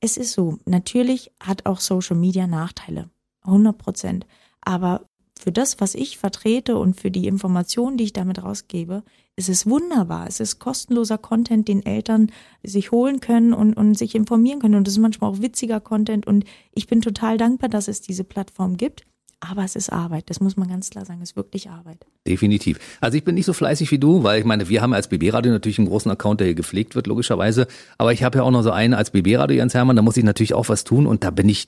es ist so, natürlich hat auch Social Media Nachteile, 100 Prozent. Aber für das, was ich vertrete und für die Informationen, die ich damit rausgebe, ist es wunderbar. Es ist kostenloser Content, den Eltern sich holen können und, und sich informieren können. Und es ist manchmal auch witziger Content. Und ich bin total dankbar, dass es diese Plattform gibt. Aber es ist Arbeit, das muss man ganz klar sagen, es ist wirklich Arbeit. Definitiv. Also ich bin nicht so fleißig wie du, weil ich meine, wir haben als BB-Radio natürlich einen großen Account, der hier gepflegt wird, logischerweise. Aber ich habe ja auch noch so einen als BB-Radio, Jens Hermann, da muss ich natürlich auch was tun und da bin ich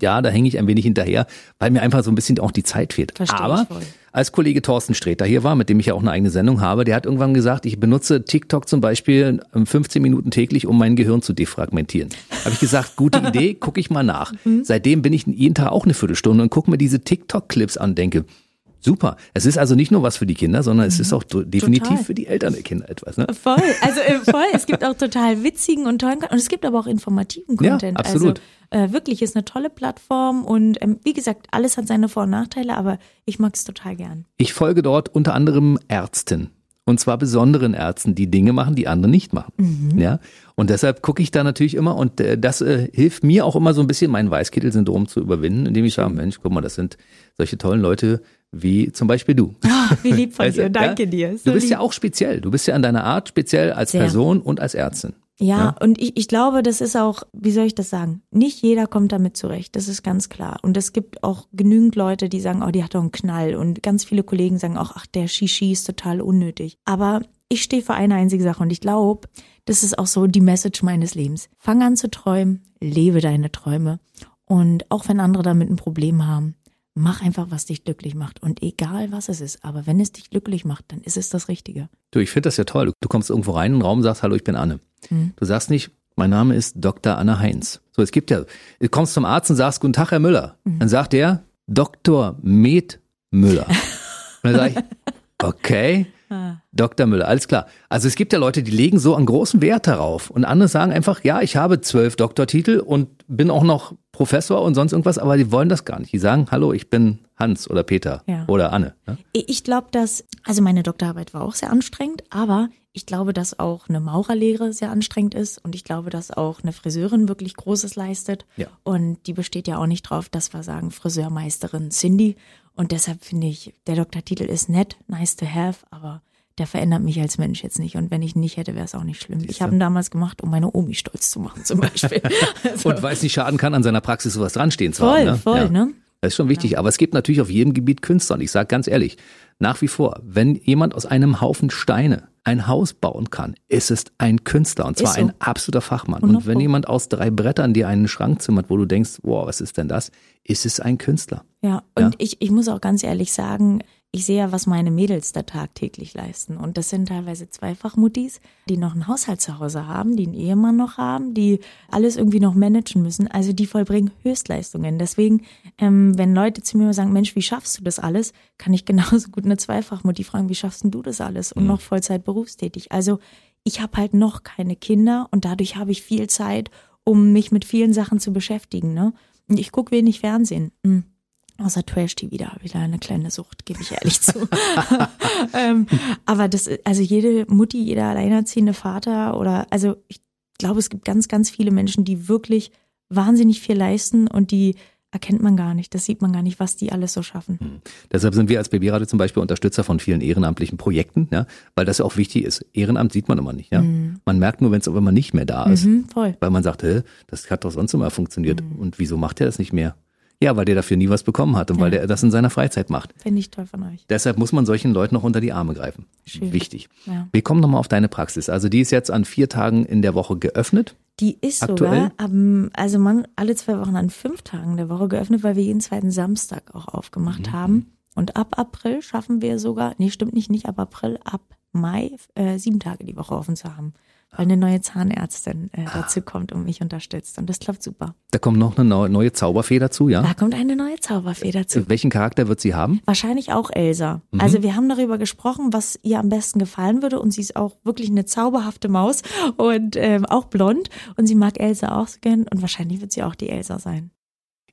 ja, da hänge ich ein wenig hinterher, weil mir einfach so ein bisschen auch die Zeit fehlt. Verstehe Aber als Kollege Thorsten Streter hier war, mit dem ich ja auch eine eigene Sendung habe, der hat irgendwann gesagt, ich benutze TikTok zum Beispiel 15 Minuten täglich, um mein Gehirn zu defragmentieren. Habe ich gesagt, gute *laughs* Idee, gucke ich mal nach. Mhm. Seitdem bin ich jeden Tag auch eine Viertelstunde und gucke mir diese TikTok-Clips an, denke, Super. Es ist also nicht nur was für die Kinder, sondern es ist mhm. auch definitiv total. für die Eltern der Kinder etwas. Ne? Voll. Also äh, voll. Es gibt *laughs* auch total witzigen und tollen und es gibt aber auch informativen Content. Ja, absolut. Also äh, wirklich ist eine tolle Plattform und ähm, wie gesagt, alles hat seine Vor- und Nachteile, aber ich mag es total gern. Ich folge dort unter anderem Ärzten. Und zwar besonderen Ärzten, die Dinge machen, die andere nicht machen. Mhm. Ja. Und deshalb gucke ich da natürlich immer und äh, das äh, hilft mir auch immer so ein bisschen mein Weißkittel-Syndrom zu überwinden, indem ich sage, Mensch, guck mal, das sind solche tollen Leute wie zum Beispiel du. Ah, wie lieb von *laughs* du, dir, danke ja? dir. Du So bist ja lieb. auch speziell. Du bist ja in deiner Art speziell als Sehr. Person und als Ärztin. Ja, Ja. und ich, ich glaube, das ist auch, wie soll ich das sagen? Nicht jeder kommt damit zurecht, das ist ganz klar. Und es gibt auch genügend Leute, die sagen, oh, die hat doch einen Knall. Und ganz viele Kollegen sagen auch, ach, der Shishi ist total unnötig. Aber ich stehe für eine einzige Sache und ich glaube, das ist auch so die Message meines Lebens. Fang an zu träumen, lebe deine Träume. Und auch wenn andere damit ein Problem haben, mach einfach, was dich glücklich macht. Und egal was es ist, aber wenn es dich glücklich macht, dann ist es das Richtige. Du, ich finde das ja toll. Du, kommst irgendwo rein in den Raum und sagst, hallo, ich bin Anne. Du sagst nicht, mein Name ist Dr. Anne Heinz. So, es gibt ja, du kommst zum Arzt und sagst, guten Tag, Herr Müller. Dann sagt er, Dr. Med Müller. *laughs* Und dann sage ich, okay, Dr. Müller, alles klar. Also es gibt ja Leute, die legen so einen großen Wert darauf und andere sagen einfach, ja, ich habe zwölf Doktortitel und bin auch noch Professor und sonst irgendwas, aber die wollen das gar nicht. Die sagen, hallo, ich bin Hans oder Peter Ja. oder Anne. Ne? Ich glaube, dass, also meine Doktorarbeit war auch sehr anstrengend, aber ich glaube, dass auch eine Maurerlehre sehr anstrengend ist und ich glaube, dass auch eine Friseurin wirklich Großes leistet. Ja. Und die besteht ja auch nicht drauf, dass wir sagen Friseurmeisterin Cindy. Und deshalb finde ich, der Doktortitel ist nett, nice to have, aber der verändert mich als Mensch jetzt nicht. Und wenn ich ihn nicht hätte, wäre es auch nicht schlimm. Ich habe ihn damals gemacht, um meine Omi stolz zu machen, zum Beispiel. *laughs* Also, Und weil es nicht schaden kann, an seiner Praxis sowas dranstehen zu voll, haben. Ne? voll, ja. ne? Das ist schon wichtig. Aber es gibt natürlich auf jedem Gebiet Künstler. Und ich sage ganz ehrlich, nach wie vor, wenn jemand aus einem Haufen Steine ein Haus bauen kann, ist es ein Künstler. Und zwar Ist so. ein absoluter Fachmann. Und Wundervoll. wenn jemand aus drei Brettern dir einen Schrank zimmert, wo du denkst, wow, was ist denn das, ist es ein Künstler. Ja, und Ich, ich muss auch ganz ehrlich sagen, ich sehe ja, was meine Mädels da tagtäglich leisten. Und das sind teilweise Zweifachmuttis, die noch einen Haushalt zu Hause haben, die einen Ehemann noch haben, die alles irgendwie noch managen müssen. Also die vollbringen Höchstleistungen. Deswegen, ähm, wenn Leute zu mir sagen, Mensch, wie schaffst du das alles, kann ich genauso gut eine Zweifachmutti fragen, wie schaffst denn du das alles? Und noch Vollzeit berufstätig. Also ich habe halt noch keine Kinder und dadurch habe ich viel Zeit, um mich mit vielen Sachen zu beschäftigen. Ne? Und ich gucke wenig Fernsehen. Hm. Außer Trash-TV, da habe ich da eine kleine Sucht, gebe ich ehrlich zu. *laughs* ähm, aber das, also jede Mutti, jeder alleinerziehende Vater oder, also ich glaube, es gibt ganz, ganz viele Menschen, die wirklich wahnsinnig viel leisten und die erkennt man gar nicht. Das sieht man gar nicht, was die alles so schaffen. Deshalb sind wir als Babyradio zum Beispiel Unterstützer von vielen ehrenamtlichen Projekten, ja, weil das ja auch wichtig ist. Ehrenamt sieht man immer nicht, ja. Man merkt nur, wenn es auf einmal nicht mehr da ist. Mhm, voll. Weil man sagt, hä, das hat doch sonst immer funktioniert. Und wieso macht er das nicht mehr? Ja, weil der dafür nie was bekommen hat und weil der das in seiner Freizeit macht. Finde ich toll von euch. Deshalb muss man solchen Leuten noch unter die Arme greifen. Schön. Wichtig. Ja. Wir kommen nochmal auf deine Praxis. Also die ist jetzt an vier Tagen in der Woche geöffnet. Die ist Aktuell? sogar, am, also man alle zwei Wochen an fünf Tagen der Woche geöffnet, weil wir jeden zweiten Samstag auch aufgemacht haben. Und ab April schaffen wir sogar, nee, stimmt nicht, nicht ab April, ab Mai äh, sieben Tage die Woche offen zu haben. Weil eine neue Zahnärztin äh, dazu kommt und mich unterstützt. Und das klappt super. Da kommt noch eine neu- neue Zauberfee dazu, ja? Da kommt eine neue Zauberfee dazu. Welchen Charakter wird sie haben? Wahrscheinlich auch Elsa. Also wir haben darüber gesprochen, was ihr am besten gefallen würde und sie ist auch wirklich eine zauberhafte Maus und ähm, auch blond und sie mag Elsa auch so gern und wahrscheinlich wird sie auch die Elsa sein.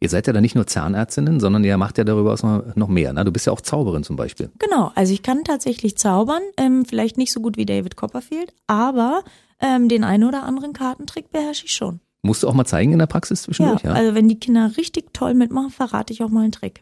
Ihr seid ja dann nicht nur Zahnärztinnen, sondern ihr macht ja darüber noch noch mehr. Ne? Du bist ja auch Zauberin zum Beispiel. Genau, also ich kann tatsächlich zaubern, ähm, vielleicht nicht so gut wie David Copperfield, aber ähm, den einen oder anderen Kartentrick beherrsche ich schon. Musst du auch mal zeigen in der Praxis Ja, zwischendurch, ja? also wenn die Kinder richtig toll mitmachen, verrate ich auch mal einen Trick.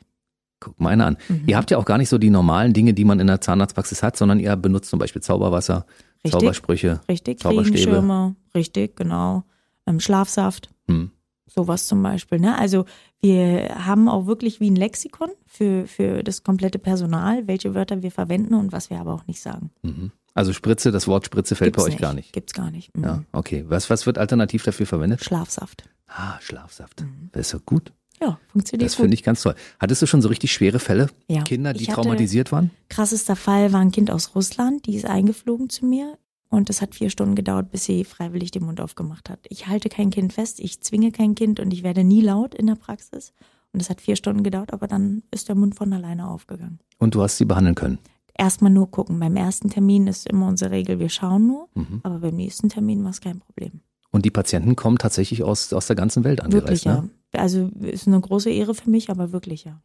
Guck mal einer an. Mhm. Ihr habt ja auch gar nicht so die normalen Dinge, die man in der Zahnarztpraxis hat, sondern ihr benutzt zum Beispiel Zauberwasser, Richtig. Zaubersprüche. Richtig, Zauberstäbe. Richtig, genau. Ähm, Schlafsaft, Hm. sowas zum Beispiel. Ne? Also wir haben auch wirklich wie ein Lexikon für, für das komplette Personal, welche Wörter wir verwenden und was wir aber auch nicht sagen. Mhm. Also Spritze, das Wort Spritze fällt Gibt's bei euch gar nicht. Gibt's gar nicht. Mhm. Ja, okay. Was, was wird alternativ dafür verwendet? Schlafsaft. Ah, Schlafsaft. Das ist ja gut. Ja, funktioniert Das finde ich ganz toll. Hattest du schon so richtig schwere Fälle? Ja. Kinder, die traumatisiert waren? Krassester Fall war ein Kind aus Russland, die ist eingeflogen zu mir und es hat vier Stunden gedauert, bis sie freiwillig den Mund aufgemacht hat. Ich halte kein Kind fest, ich zwinge kein Kind und ich werde nie laut in der Praxis. Und es hat vier Stunden gedauert, aber dann ist der Mund von alleine aufgegangen. Und du hast sie behandeln können. Erstmal nur gucken. Beim ersten Termin ist immer unsere Regel, wir schauen nur, Mhm. aber beim nächsten Termin war es kein Problem. Und die Patienten kommen tatsächlich aus, aus der ganzen Welt angereist, Wirklich, ne? ja. Also ist eine große Ehre für mich, aber wirklich, ja.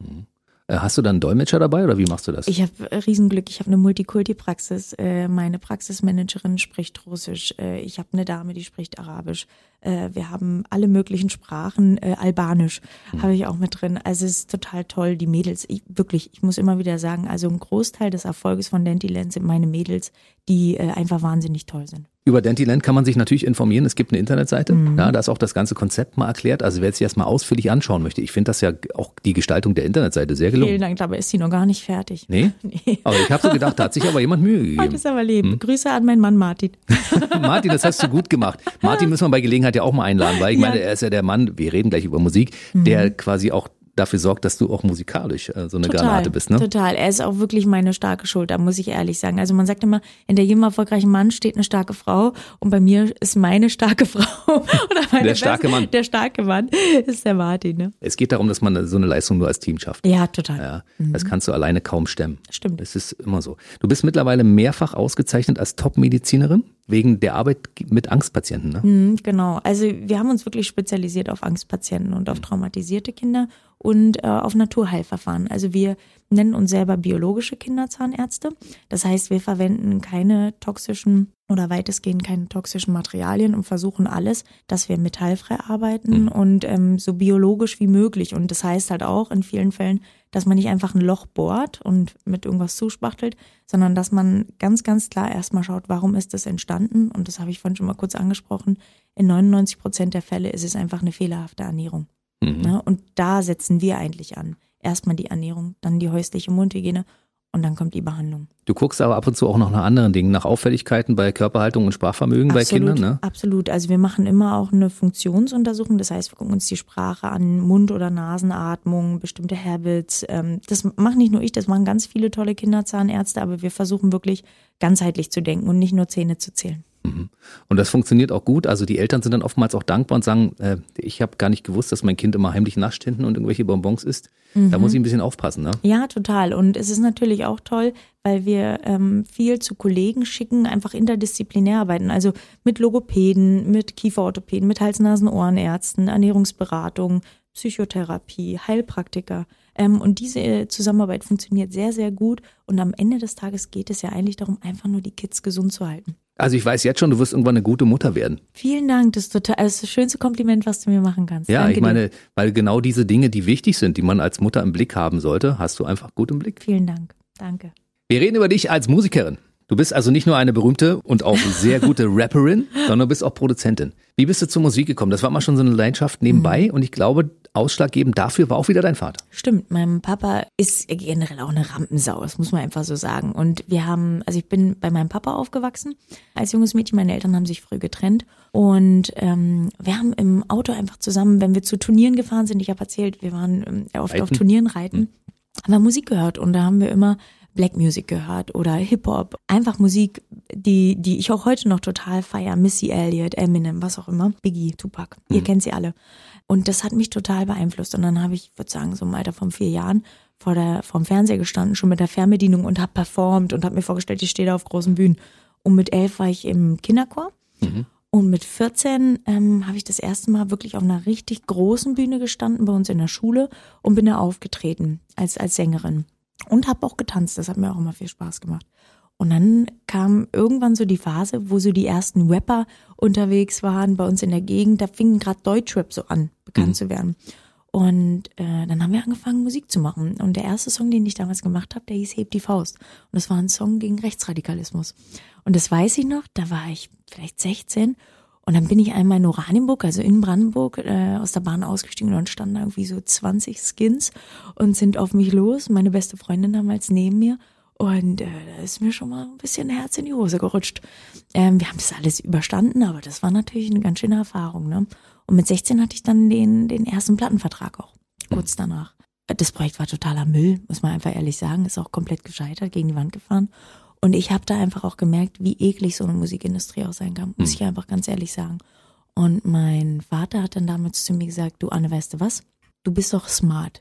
Äh, Hast du dann einen Dolmetscher dabei oder wie machst du das? Ich habe Riesenglück. Ich habe eine Multikulti-Praxis. Äh, meine Praxismanagerin spricht Russisch. Äh, ich habe eine Dame, die spricht Arabisch. Äh, wir haben alle möglichen Sprachen. Äh, Albanisch habe ich auch mit drin. Also es ist total toll. Die Mädels, ich, wirklich, ich muss immer wieder sagen, also ein Großteil des Erfolges von Dentiland sind meine Mädels, die äh, einfach wahnsinnig toll sind. Über Dentiland kann man sich natürlich informieren. Es gibt eine Internetseite, Mhm. ja, da ist auch das ganze Konzept mal erklärt. Also wer sich das mal ausführlich anschauen möchte, ich finde das ja auch die Gestaltung der Internetseite sehr gelungen. Vielen Dank, dabei ist sie noch gar nicht fertig. Nee? *laughs* Nee. Aber ich habe so gedacht, da hat sich aber jemand Mühe gegeben. ist aber lieb. Grüße an meinen Mann Martin. *laughs* Martin, das hast du gut gemacht. Martin müssen wir bei Gelegenheit ja auch mal einladen, weil ich Ja. meine, er ist ja der Mann, wir reden gleich über Musik, der quasi auch dafür sorgt, dass du auch musikalisch äh, so eine Granate bist, ne? Total. Er ist auch wirklich meine starke Schulter, muss ich ehrlich sagen. Also man sagt immer, hinter jedem erfolgreichen Mann steht eine starke Frau und bei mir ist meine starke *laughs* Frau oder meine Der starke beste- Mann. Der starke Mann ist der Martin, ne? Es geht darum, dass man so eine Leistung nur als Team schafft. Ja, total. Ja, das kannst du alleine kaum stemmen. Stimmt. Das ist immer so. Du bist mittlerweile mehrfach ausgezeichnet als Top-Medizinerin wegen der Arbeit mit Angstpatienten, ne? Mhm, Genau. Also wir haben uns wirklich spezialisiert auf Angstpatienten und auf traumatisierte Kinder und äh, auf Naturheilverfahren. Also wir nennen uns selber biologische Kinderzahnärzte. Das heißt, wir verwenden keine toxischen oder weitestgehend keine toxischen Materialien und versuchen alles, dass wir metallfrei arbeiten und ähm, so biologisch wie möglich. Und das heißt halt auch in vielen Fällen, dass man nicht einfach ein Loch bohrt und mit irgendwas zuspachtelt, sondern dass man ganz, ganz klar erstmal schaut, warum ist das entstanden? Und das habe ich vorhin schon mal kurz angesprochen. In 99 Prozent der Fälle ist es einfach eine fehlerhafte Ernährung. Mhm. Ne? Und da setzen wir eigentlich an. Erstmal die Ernährung, dann die häusliche Mundhygiene und dann kommt die Behandlung. Du guckst aber ab und zu auch noch nach anderen Dingen, nach Auffälligkeiten bei Körperhaltung und Sprachvermögen bei Kindern, ne? Absolut. Also wir machen immer auch eine Funktionsuntersuchung. Das heißt, wir gucken uns die Sprache an, Mund- oder Nasenatmung, bestimmte Habits. Ähm, Das mache nicht nur ich, das machen ganz viele tolle Kinderzahnärzte, aber wir versuchen wirklich ganzheitlich zu denken und nicht nur Zähne zu zählen. Und das funktioniert auch gut. Also die Eltern sind dann oftmals auch dankbar und sagen, äh, ich habe gar nicht gewusst, dass mein Kind immer heimlich nascht hinten und irgendwelche Bonbons isst. Da muss ich ein bisschen aufpassen, ne? Ja, total. Und es ist natürlich auch toll, weil wir ähm, viel zu Kollegen schicken, einfach interdisziplinär arbeiten. Also mit Logopäden, mit Kieferorthopäden, mit Hals-Nasen-Ohrenärzten, Ernährungsberatung, Psychotherapie, Heilpraktiker. Ähm, und diese Zusammenarbeit funktioniert sehr, sehr gut. Und am Ende des Tages geht es ja eigentlich darum, einfach nur die Kids gesund zu halten. Also ich weiß jetzt schon, du wirst irgendwann eine gute Mutter werden. Vielen Dank, das ist total, das, ist das schönste Kompliment, was du mir machen kannst. Ja, Danke ich dir. meine, weil genau diese Dinge, die wichtig sind, die man als Mutter im Blick haben sollte, hast du einfach gut im Blick. Vielen Dank. Danke. Wir reden über dich als Musikerin. Du bist also nicht nur eine berühmte und auch sehr gute *laughs* Rapperin, sondern du bist auch Produzentin. Wie bist du zur Musik gekommen? Das war mal schon so eine Leidenschaft nebenbei und ich glaube, ausschlaggebend dafür war auch wieder dein Vater. Stimmt, mein Papa ist generell auch eine Rampensau, das muss man einfach so sagen. Und wir haben, also ich bin bei meinem Papa aufgewachsen als junges Mädchen. Meine Eltern haben sich früh getrennt und ähm, wir haben im Auto einfach zusammen, wenn wir zu Turnieren gefahren sind, ich habe erzählt, wir waren ähm, oft auf Reiten? Turnieren reiten, haben wir Musik gehört und da haben wir immer Black Music gehört oder Hip Hop, einfach Musik, die die ich auch heute noch total feier, Missy Elliott, Eminem, was auch immer, Biggie, Tupac, ihr kennt sie alle. Und das hat mich total beeinflusst und dann habe ich, würde sagen, so im Alter von vier Jahren vor der vom Fernseher gestanden, schon mit der Fernbedienung und habe performt und habe mir vorgestellt, ich stehe da auf großen Bühnen. Und mit elf war ich im Kinderchor. Und mit 14 ähm, habe ich das erste Mal wirklich auf einer richtig großen Bühne gestanden bei uns in der Schule und bin da aufgetreten als, als Sängerin. Und habe auch getanzt, das hat mir auch immer viel Spaß gemacht. Und dann kam irgendwann so die Phase, wo so die ersten Rapper unterwegs waren bei uns in der Gegend. Da fing gerade Deutschrap so an, bekannt zu werden. Und äh, dann haben wir angefangen, Musik zu machen. Und der erste Song, den ich damals gemacht habe, der hieß Heb die Faust. Und das war ein Song gegen Rechtsradikalismus. Und das weiß ich noch, da war ich vielleicht 16. Und dann bin ich einmal in Oranienburg, also in Brandenburg, äh, aus der Bahn ausgestiegen und dann standen irgendwie so 20 Skins und sind auf mich los. Meine beste Freundin damals neben mir. Und äh, da ist mir schon mal ein bisschen Herz in die Hose gerutscht. Ähm, wir haben das alles überstanden, aber das war natürlich eine ganz schöne Erfahrung. Ne? Und mit 16 hatte ich dann den, den ersten Plattenvertrag auch, kurz danach. Das Projekt war totaler Müll, muss man einfach ehrlich sagen. Ist auch komplett gescheitert, gegen die Wand gefahren. Und ich habe da einfach auch gemerkt, wie eklig so eine Musikindustrie auch sein kann, muss ich einfach ganz ehrlich sagen. Und mein Vater hat dann damals zu mir gesagt, du Anne, weißt du was? Du bist doch smart.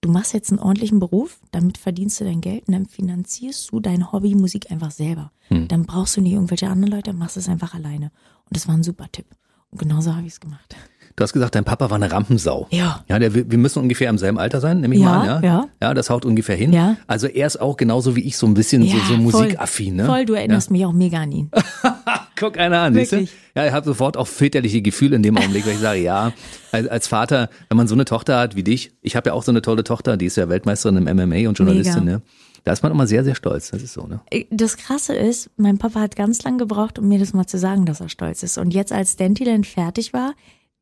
Du machst jetzt einen ordentlichen Beruf, damit verdienst du dein Geld und dann finanzierst du dein Hobby Musik einfach selber. Dann brauchst du nicht irgendwelche anderen Leute, machst es einfach alleine. Und das war ein super Tipp. Und genauso habe ich es gemacht. Du hast gesagt, dein Papa war eine Rampensau. Ja. Ja, der, wir müssen ungefähr im selben Alter sein, nehme ich Ja, mal an. Ja, ja. ja, das haut ungefähr hin. Ja. Also er ist auch genauso wie ich so ein bisschen so, so voll. musikaffin. Ne? Voll, du erinnerst mich auch mega an ihn. *laughs* Guck einer an, siehst du? Ja, ich habe sofort auch väterliche Gefühle in dem Augenblick, weil ich sage, ja, als, als Vater, wenn man so eine Tochter hat wie dich, ich habe ja auch so eine tolle Tochter, die ist ja Weltmeisterin im MMA und Journalistin, Mega. ne? Da ist man immer sehr, sehr stolz. Das ist so, ne? Das Krasse ist, mein Papa hat ganz lang gebraucht, um mir das mal zu sagen, dass er stolz ist. Und jetzt, als Dantyland fertig war,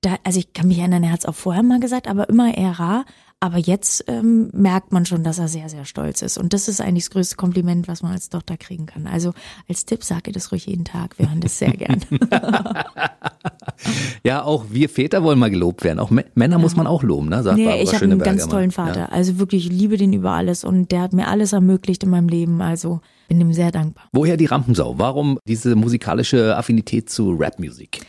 da, also ich kann mich erinnern, er hat es auch vorher mal gesagt, aber immer eher rar. Aber jetzt ähm, merkt man schon, dass er sehr, sehr stolz ist. Und das ist eigentlich das größte Kompliment, was man als Tochter kriegen kann. Also als Tipp sage ich das ruhig jeden Tag. Wir hören das sehr gern. *laughs* Ja, auch wir Väter wollen mal gelobt werden. Auch Mä- Männer muss man auch loben, ne? Sagt nee, ich habe einen ganz tollen Vater. Ja. Also wirklich, ich liebe den über alles. Und der hat mir alles ermöglicht in meinem Leben. Also bin ihm sehr dankbar. Woher die Rampensau? Warum diese musikalische Affinität zu Rapmusik?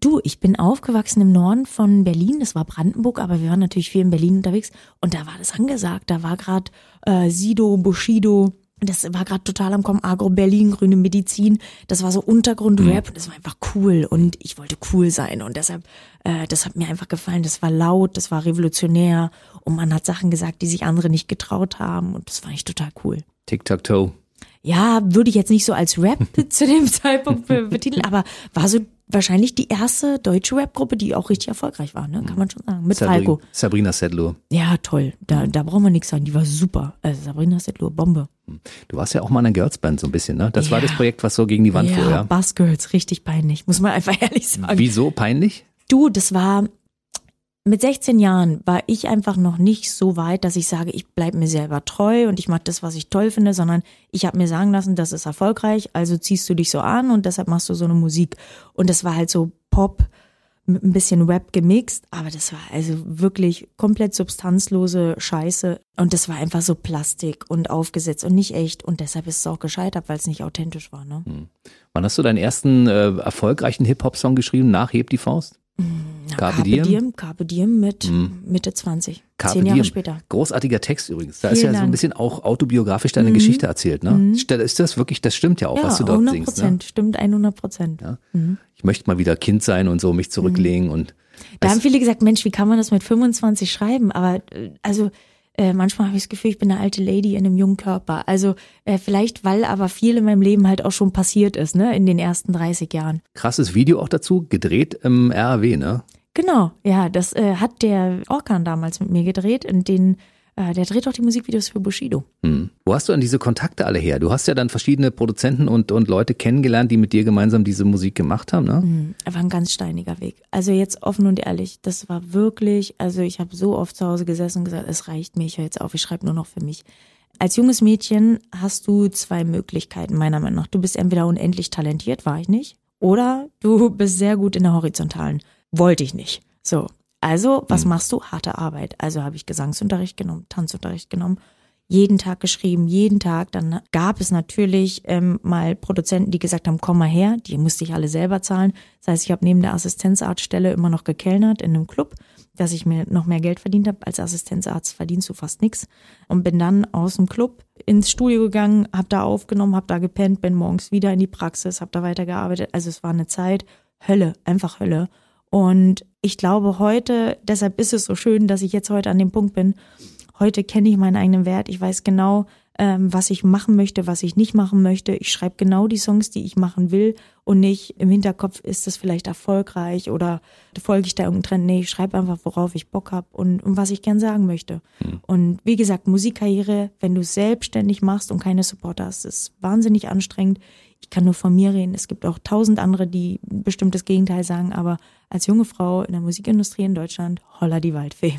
Du, ich bin aufgewachsen im Norden von Berlin, das war Brandenburg, aber wir waren natürlich viel in Berlin unterwegs und da war das angesagt. Da war gerade äh, Sido, Bushido, das war gerade total am Kommen, Agro Berlin, grüne Medizin. Das war so Untergrund-Rap und das war einfach cool und ich wollte cool sein und deshalb, äh, das hat mir einfach gefallen. Das war laut, das war revolutionär und man hat Sachen gesagt, die sich andere nicht getraut haben und das fand ich total cool. Tic-Tac-Toe. Ja, würde ich jetzt nicht so als Rap *laughs* zu dem Zeitpunkt be- betiteln, aber war so wahrscheinlich die erste deutsche Rap-Gruppe, die auch richtig erfolgreich war, ne? Kann man schon sagen. Mit Falco. Sabri Sabrina Sedlow. Ja, toll. Da, da brauchen wir nichts sagen. Die war super. Also Sabrina Settler, Bombe. Du warst ja auch mal in einer Girlsband so ein bisschen, ne? Das war Ja. das Projekt, was so gegen die Wand fuhr, Ja, ja? Bass Girls, richtig peinlich. Muss man *laughs* einfach ehrlich sagen. Wieso? Peinlich? Du, das war mit 16 Jahren war ich einfach noch nicht so weit, dass ich sage, ich bleib mir selber treu und ich mache das, was ich toll finde, sondern ich habe mir sagen lassen, das ist erfolgreich, also ziehst du dich so an und deshalb machst du so eine Musik. Und das war halt so Pop mit ein bisschen Rap gemixt, aber das war also wirklich komplett substanzlose Scheiße und das war einfach so Plastik und aufgesetzt und nicht echt und deshalb ist es auch gescheitert, weil es nicht authentisch war. Ne? Wann hast du deinen ersten äh, erfolgreichen Hip-Hop-Song geschrieben? Nach Heb die Faust? Na, Carpe Diem? Diem, Carpe Diem mit Mitte 20, Carpe zehn Jahre Diem. später. Großartiger Text übrigens. Da ist ja Vielen so ein Dank. Mhm. bisschen auch autobiografisch deine Geschichte erzählt, ne? Stell- Ist das wirklich, das stimmt ja auch, Ja, was du dort 100 singst, ne? Prozent, stimmt 100 Prozent. Ja. Ich möchte mal wieder Kind sein und so mich zurücklegen und Da haben viele gesagt, Mensch, wie kann man das mit 25 schreiben? Aber äh, also äh, manchmal habe ich das Gefühl, ich bin eine alte Lady in einem jungen Körper. Also äh, vielleicht, weil aber viel in meinem Leben halt auch schon passiert ist, ne, in den ersten 30 Jahren. krasses Video auch dazu, gedreht im RAW, ne? Genau, ja, das äh, hat der Orkan damals mit mir gedreht und den, äh, der dreht auch die Musikvideos für Bushido. Hm. Wo hast du denn diese Kontakte alle her? Du hast ja dann verschiedene Produzenten und, und Leute kennengelernt, die mit dir gemeinsam diese Musik gemacht haben, ne? Mhm. war ein ganz steiniger Weg. Also jetzt offen und ehrlich, das war wirklich, also ich habe so oft zu Hause gesessen und gesagt, es reicht mir, ich höre jetzt auf, ich schreibe nur noch für mich. Als junges Mädchen hast du zwei Möglichkeiten, meiner Meinung nach. Du bist entweder unendlich talentiert, war ich nicht, oder du bist sehr gut in der Horizontalen. Wollte ich nicht. So. Also, was machst du? Harte Arbeit. Also habe ich Gesangsunterricht genommen, Tanzunterricht genommen, jeden Tag geschrieben, jeden Tag. Dann gab es natürlich ähm, mal Produzenten, die gesagt haben, komm mal her, die musste ich alle selber zahlen. Das heißt, ich habe neben der Assistenzarztstelle immer noch gekellnert in einem Club, dass ich mir noch mehr Geld verdient habe. Als Assistenzarzt verdienst du fast nichts. Und bin dann aus dem Club ins Studio gegangen, habe da aufgenommen, habe da gepennt, bin morgens wieder in die Praxis, habe da weitergearbeitet. Also es war eine Zeit, Hölle, einfach Hölle. Und ich glaube heute, deshalb ist es so schön, dass ich jetzt heute an dem Punkt bin. Heute kenne ich meinen eigenen Wert. Ich weiß genau, ähm, was ich machen möchte, was ich nicht machen möchte. Ich schreibe genau die Songs, die ich machen will und nicht im Hinterkopf, ist das vielleicht erfolgreich oder folge ich da irgendeinem Trend. Nee, ich schreibe einfach, worauf ich Bock habe und, und was ich gern sagen möchte. Und wie gesagt, Musikkarriere, wenn du es selbstständig machst und keine Supporter hast, ist wahnsinnig anstrengend. Ich kann nur von mir reden. Es gibt auch tausend andere, die bestimmt das Gegenteil sagen, aber als junge Frau in der Musikindustrie in Deutschland, holla die Waldfee.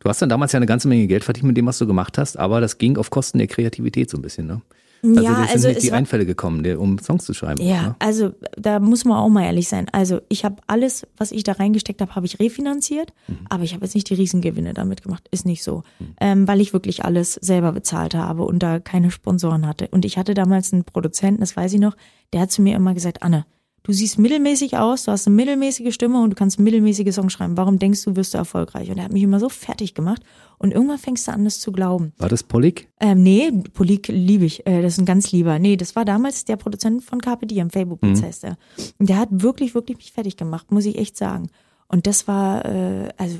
Du hast dann damals ja eine ganze Menge Geld verdient mit dem, was du gemacht hast, aber das ging auf Kosten der Kreativität so ein bisschen, ne? Also ja, sind also nicht die war, Einfälle gekommen, um Songs zu schreiben. Ja, Ne? also da muss man auch mal ehrlich sein. Also ich habe alles, was ich da reingesteckt habe, habe ich refinanziert, aber ich habe jetzt nicht die Riesengewinne damit gemacht. Ist nicht so, ähm, weil ich wirklich alles selber bezahlt habe und da keine Sponsoren hatte. Und ich hatte damals einen Produzenten, das weiß ich noch, der hat zu mir immer gesagt, Anne, du siehst mittelmäßig aus, du hast eine mittelmäßige Stimme und du kannst mittelmäßige Songs schreiben. Warum denkst du, wirst du erfolgreich? Und er hat mich immer so fertig gemacht und irgendwann fängst du an, das zu glauben. War das Pollig? Ähm, nee, Polik liebe ich. Äh, das ist ein ganz lieber. Nee, das war damals der Produzent von Carpe Diem, Facebook Beats heißt er. Und der hat wirklich, wirklich mich fertig gemacht, muss ich echt sagen. Und das war, äh, also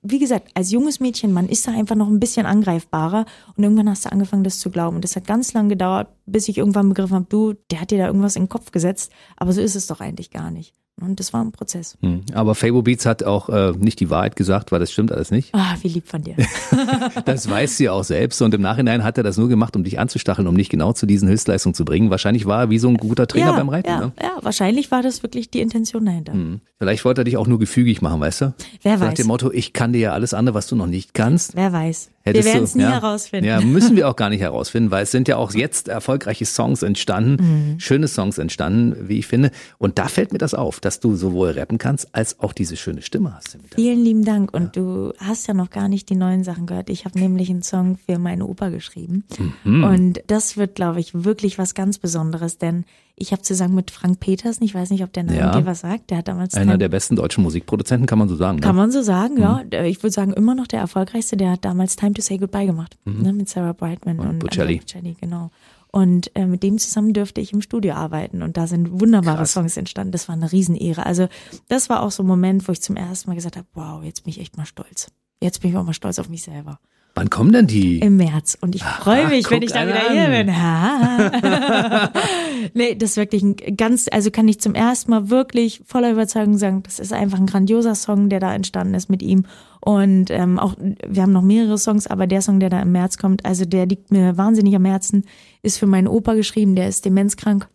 wie gesagt, als junges Mädchen, man ist da einfach noch ein bisschen angreifbarer und irgendwann hast du angefangen, das zu glauben. Und das hat ganz lang gedauert, bis ich irgendwann begriffen habe, du, der hat dir da irgendwas in den Kopf gesetzt, aber so ist es doch eigentlich gar nicht. Und das war ein Prozess. Hm. Aber Fabo Beats hat auch äh, nicht die Wahrheit gesagt, weil das stimmt alles nicht. Ah, wie lieb von dir. *laughs* das weiß sie auch selbst. Und im Nachhinein hat er das nur gemacht, um dich anzustacheln, um dich genau zu diesen Höchstleistungen zu bringen. Wahrscheinlich war er wie so ein guter Trainer ja, beim Reiten. Ja, ne? ja, wahrscheinlich war das wirklich die Intention dahinter. Hm. Vielleicht wollte er dich auch nur gefügig machen, weißt du? Wer Nach weiß. dem Motto, ich kann dir ja alles andere, was du noch nicht kannst. Wer weiß. Hättest wir werden es nie ja, herausfinden. Ja, müssen wir auch gar nicht *laughs* herausfinden, weil es sind ja auch jetzt erfolgreiche Songs entstanden, Mhm. schöne Songs entstanden, wie ich finde. Und da fällt mir das auf, dass du sowohl rappen kannst, als auch diese schöne Stimme hast. Vielen lieben Dank. Und du hast ja noch gar nicht die neuen Sachen gehört. Ich habe nämlich einen Song für meine Oper geschrieben. Mhm. Und das wird, glaube ich, wirklich was ganz Besonderes, denn ich habe zusammen mit Frank Petersen, ich weiß nicht, ob der Name Ja. dir was sagt, der hat damals Einer der besten deutschen Musikproduzenten, kann man so sagen. Kann ne? man so sagen, ja. Mhm. Der- Ich würde sagen, immer noch der erfolgreichste, der hat damals Time to Say Goodbye gemacht, ne, mit Sarah Brightman und, Mhm. Bocelli. Bocelli, genau. Und äh, mit dem zusammen dürfte ich im Studio arbeiten und da sind wunderbare Krass. Songs entstanden. Das war eine Riesenehre. Also das war auch so ein Moment, wo ich zum ersten Mal gesagt habe, wow, jetzt bin ich echt mal stolz. Jetzt bin ich auch mal stolz auf mich selber. Wann kommen denn die? Im März. Und ich freue mich, wenn ich da wieder hier an. bin. Ha. *laughs* nee, das ist wirklich ein ganz, also kann ich zum ersten Mal wirklich voller Überzeugung sagen, das ist einfach ein grandioser Song, der da entstanden ist mit ihm. Und ähm, auch, wir haben noch mehrere Songs, aber der Song, der da im März kommt, also der liegt mir wahnsinnig am Herzen, ist für meinen Opa geschrieben, der ist demenzkrank.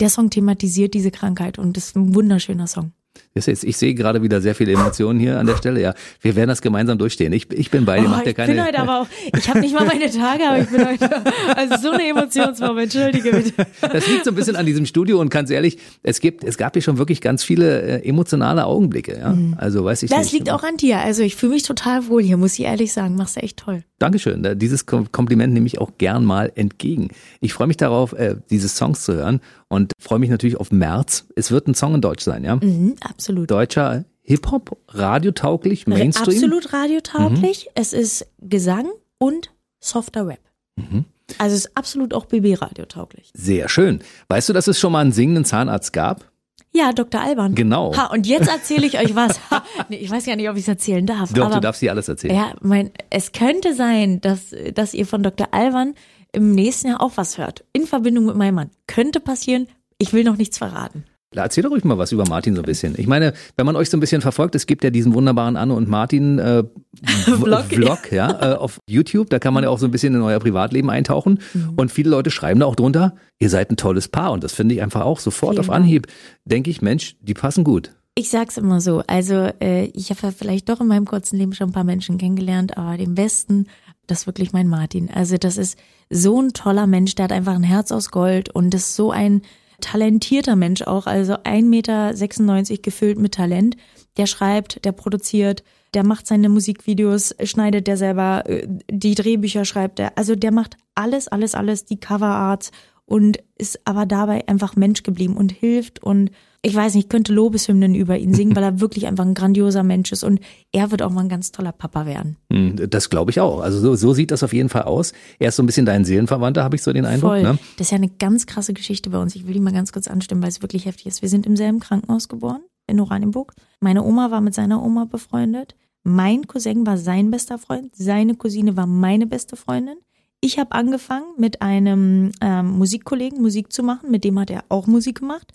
Der Song thematisiert diese Krankheit und das ist ein wunderschöner Song. Ich sehe gerade wieder sehr viele Emotionen hier an der Stelle. Ja, wir werden das gemeinsam durchstehen. Ich, ich bin bei dir. Oh, ich keine. bin heute aber auch, ich habe nicht mal meine Tage, aber ich bin heute, *laughs* also so eine Emotionsform, entschuldige bitte. Das liegt so ein bisschen an diesem Studio und ganz ehrlich, es gibt, es gab hier schon wirklich ganz viele äh, emotionale Augenblicke. Ja, also weiß ich Das nicht. liegt auch an dir. Also ich fühle mich total wohl hier, muss ich ehrlich sagen. Machst du echt toll. Dankeschön. Da- Dieses Kom- Kompliment nehme ich auch gern mal entgegen. Ich freue mich darauf, äh, diese Songs zu hören und freue mich natürlich auf März. Es wird ein Song in Deutsch sein, ja? Mhm, absolut. Deutscher Hip-Hop, radiotauglich, Mainstream. Absolut radiotauglich. Es ist Gesang und softer Rap. Mhm. Also es ist absolut auch BB-radiotauglich. Sehr schön. Weißt du, dass es schon mal einen singenden Zahnarzt gab? Ja, Dr. Alban. Genau. Ha, und jetzt erzähle ich euch was. Ha, nee, ich weiß gar nicht, ob ich es erzählen darf. Doch, aber du darfst dir alles erzählen. Ja, mein, es könnte sein, dass, dass ihr von Dr. Alban im nächsten Jahr auch was hört. In Verbindung mit meinem Mann. Könnte passieren. Ich will noch nichts verraten. Erzähl doch ruhig mal was über Martin so ein bisschen. Ich meine, wenn man euch so ein bisschen verfolgt, es gibt ja diesen wunderbaren Anne und Martin äh, *laughs* Vlog. Vlog ja, äh, auf YouTube. Da kann man ja auch so ein bisschen in euer Privatleben eintauchen. Mhm. Und viele Leute schreiben da auch drunter, ihr seid ein tolles Paar. Und das finde ich einfach auch sofort Vielen auf. Anhieb. Denke ich, Mensch, die passen gut. Ich sag's immer so. Also äh, ich habe vielleicht doch in meinem kurzen Leben schon ein paar Menschen kennengelernt, aber den besten, das ist wirklich mein Martin. Also das ist so ein toller Mensch, der hat einfach ein Herz aus Gold und ist so ein talentierter Mensch auch. Also 1,96 Meter gefüllt mit Talent. Der schreibt, der produziert, der macht seine Musikvideos, schneidet der selber, äh, die Drehbücher schreibt er. Also der macht alles, alles, alles, die Coverarts und ist aber dabei einfach Mensch geblieben und hilft und ich weiß nicht, ich könnte Lobeshymnen über ihn singen, *laughs* weil er wirklich einfach ein grandioser Mensch ist und er wird auch mal ein ganz toller Papa werden. Hm, Das glaube ich auch. Also so, so sieht das auf jeden Fall aus. Er ist so ein bisschen dein Seelenverwandter, habe ich so den Eindruck. Voll. Ne? Das ist ja eine ganz krasse Geschichte bei uns. Ich will die mal ganz kurz anstimmen, weil es wirklich heftig ist. Wir sind im selben Krankenhaus geboren, in Oranienburg. Meine Oma war mit seiner Oma befreundet. Mein Cousin war sein bester Freund. Seine Cousine war meine beste Freundin. Ich habe angefangen, mit einem ähm, Musikkollegen Musik zu machen. Mit dem hat er auch Musik gemacht.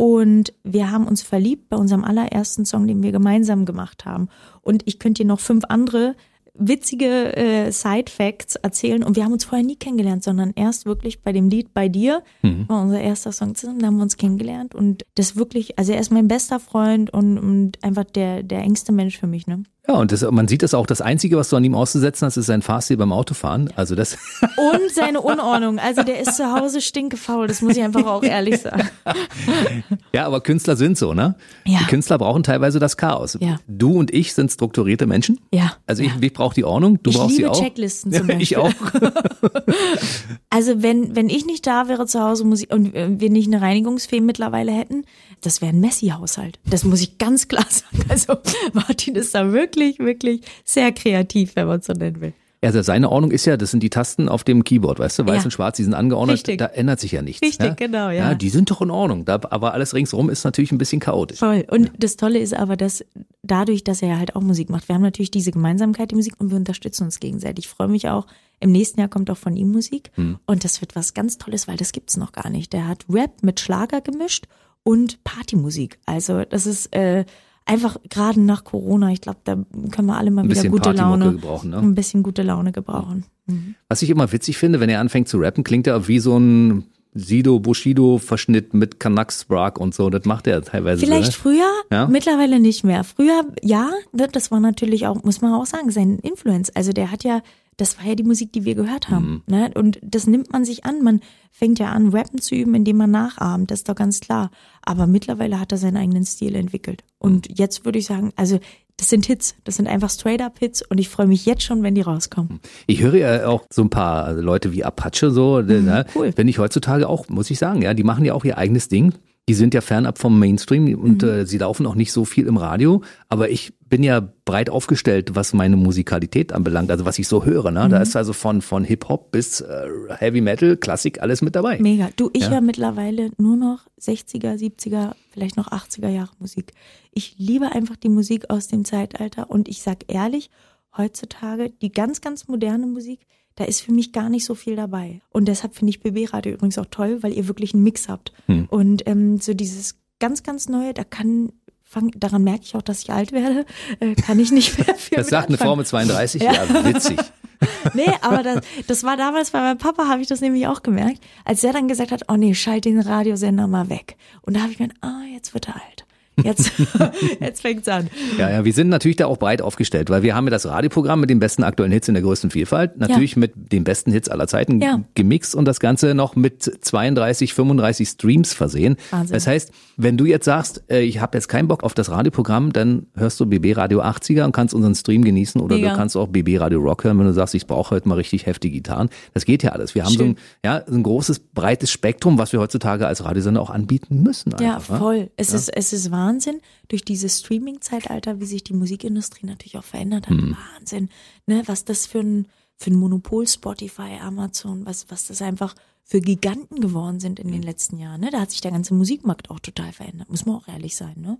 Und wir haben uns verliebt bei unserem allerersten Song, den wir gemeinsam gemacht haben. Und ich könnte dir noch fünf andere witzige äh, Side-Facts erzählen. Und wir haben uns vorher nie kennengelernt, sondern erst wirklich bei dem Lied bei dir war unser erster Song zusammen. Da haben wir uns kennengelernt. Und das wirklich, also er ist mein bester Freund und, und einfach der, der engste Mensch für mich, ne? Ja, und das, man sieht das auch. Das Einzige, was du an ihm auszusetzen hast, ist sein Fahrstil beim Autofahren. Also das. *laughs* Und seine Unordnung. Also der ist zu Hause stinkefaul, das muss ich einfach auch ehrlich sagen. *laughs* ja, aber Künstler sind so, ne? Ja. Die Künstler brauchen teilweise das Chaos. Ja. Du und ich sind strukturierte Menschen. Ja. Also ich, ja. ich brauche die Ordnung, du Ich brauchst sie liebe auch. Checklisten zum Ja, *laughs* ich Beispiel. auch. Also wenn, wenn ich nicht da wäre zu Hause muss ich, und wir nicht eine Reinigungsfee mittlerweile hätten, das wäre ein Messi-Haushalt. Das muss ich ganz klar *laughs* sagen. Also Martin ist da wirklich, wirklich sehr kreativ, wenn man es so nennen will. Also seine Ordnung ist ja, das sind die Tasten auf dem Keyboard, weißt du, weiß Ja. und schwarz, die sind angeordnet, Richtig. da ändert sich ja nichts. Richtig, ja? genau, ja. Ja, die sind doch in Ordnung, da, aber alles ringsherum ist natürlich ein bisschen chaotisch. Voll. Und das Tolle ist aber, dass dadurch, dass er halt auch Musik macht, wir haben natürlich diese Gemeinsamkeit, die Musik, und wir unterstützen uns gegenseitig. Ich freue mich auch. Im nächsten Jahr kommt auch von ihm Musik. Und das wird was ganz Tolles, weil das gibt's noch gar nicht. Der hat Rap mit Schlager gemischt und Partymusik. Also das ist äh, einfach gerade nach Corona, ich glaube, da können wir alle mal Ein wieder bisschen gute Laune, gebrauchen, ne? ein bisschen gute Laune gebrauchen. Was ich immer witzig finde, wenn er anfängt zu rappen, klingt er wie so ein Sido Bushido Verschnitt mit Canucks Brag und so. Das macht er teilweise. Vielleicht so, früher, Ja? mittlerweile nicht mehr. Früher, ja, ne, das war natürlich auch, muss man auch sagen, sein Influence. Also der hat ja, das war ja die Musik, die wir gehört haben. Mhm. Ne? Und das nimmt man sich an. Man fängt ja an, Rappen zu üben, indem man nachahmt. Das ist doch ganz klar. Aber mittlerweile hat er seinen eigenen Stil entwickelt. Und Mhm. jetzt würde ich sagen, also das sind Hits. Das sind einfach Straight-Up-Hits. Und ich freue mich jetzt schon, wenn die rauskommen. Ich höre ja auch so ein paar Leute wie Apache so, ne? Mhm, cool. wenn ich heutzutage auch, muss ich sagen, ja, die machen ja auch ihr eigenes Ding. Die sind ja fernab vom Mainstream und Mhm. äh, sie laufen auch nicht so viel im Radio. Aber ich bin ja breit aufgestellt, was meine Musikalität anbelangt, also was ich so höre. Ne? Mhm. Da ist also von, von Hip-Hop bis äh, Heavy Metal, Klassik, alles mit dabei. Mega. Du, ich Ja. höre mittlerweile nur noch 60er, 70er, vielleicht noch 80er Jahre Musik. Ich liebe einfach die Musik aus dem Zeitalter und ich sag ehrlich, heutzutage die ganz, ganz moderne Musik, da ist für mich gar nicht so viel dabei. Und deshalb finde ich BB Radio übrigens auch toll, weil ihr wirklich einen Mix habt. Hm. Und ähm, so dieses ganz, ganz Neue, da kann, fang, daran merke ich auch, dass ich alt werde, äh, kann ich nicht mehr *laughs* viel Das sagt eine anfangen. Frau mit 32, ja, witzig. *laughs* Nee, aber das, das war damals bei meinem Papa, habe ich das nämlich auch gemerkt, als er dann gesagt hat, oh nee, schalt den Radiosender mal weg. Und da habe ich mir gedacht, ah, jetzt wird er alt. Jetzt, *laughs* jetzt fängt's an. Ja, ja, wir sind natürlich da auch breit aufgestellt, weil wir haben ja das Radioprogramm mit den besten aktuellen Hits in der größten Vielfalt, natürlich mit den besten Hits aller Zeiten Ja. gemixt und das Ganze noch mit 32, 35 Streams versehen. Wahnsinn. Das heißt, wenn du jetzt sagst, äh, ich habe jetzt keinen Bock auf das Radioprogramm, dann hörst du BB Radio 80er und kannst unseren Stream genießen oder Mega. du kannst auch BB Radio Rock hören, wenn du sagst, ich brauche heute mal richtig heftige Gitarren. Das geht ja alles. Wir haben so ein, ja, so ein großes, breites Spektrum, was wir heutzutage als Radiosender auch anbieten müssen. Ja, Einfach, ne? voll. Es, ist, es ist Wahnsinn, durch dieses Streaming-Zeitalter, wie sich die Musikindustrie natürlich auch verändert hat. Hm. Wahnsinn. Ne, was das für ein, für ein Monopol Spotify, Amazon, was, was das einfach für Giganten geworden sind in Hm. den letzten Jahren. Ne? Da hat sich der ganze Musikmarkt auch total verändert. Muss man auch ehrlich sein. Ne?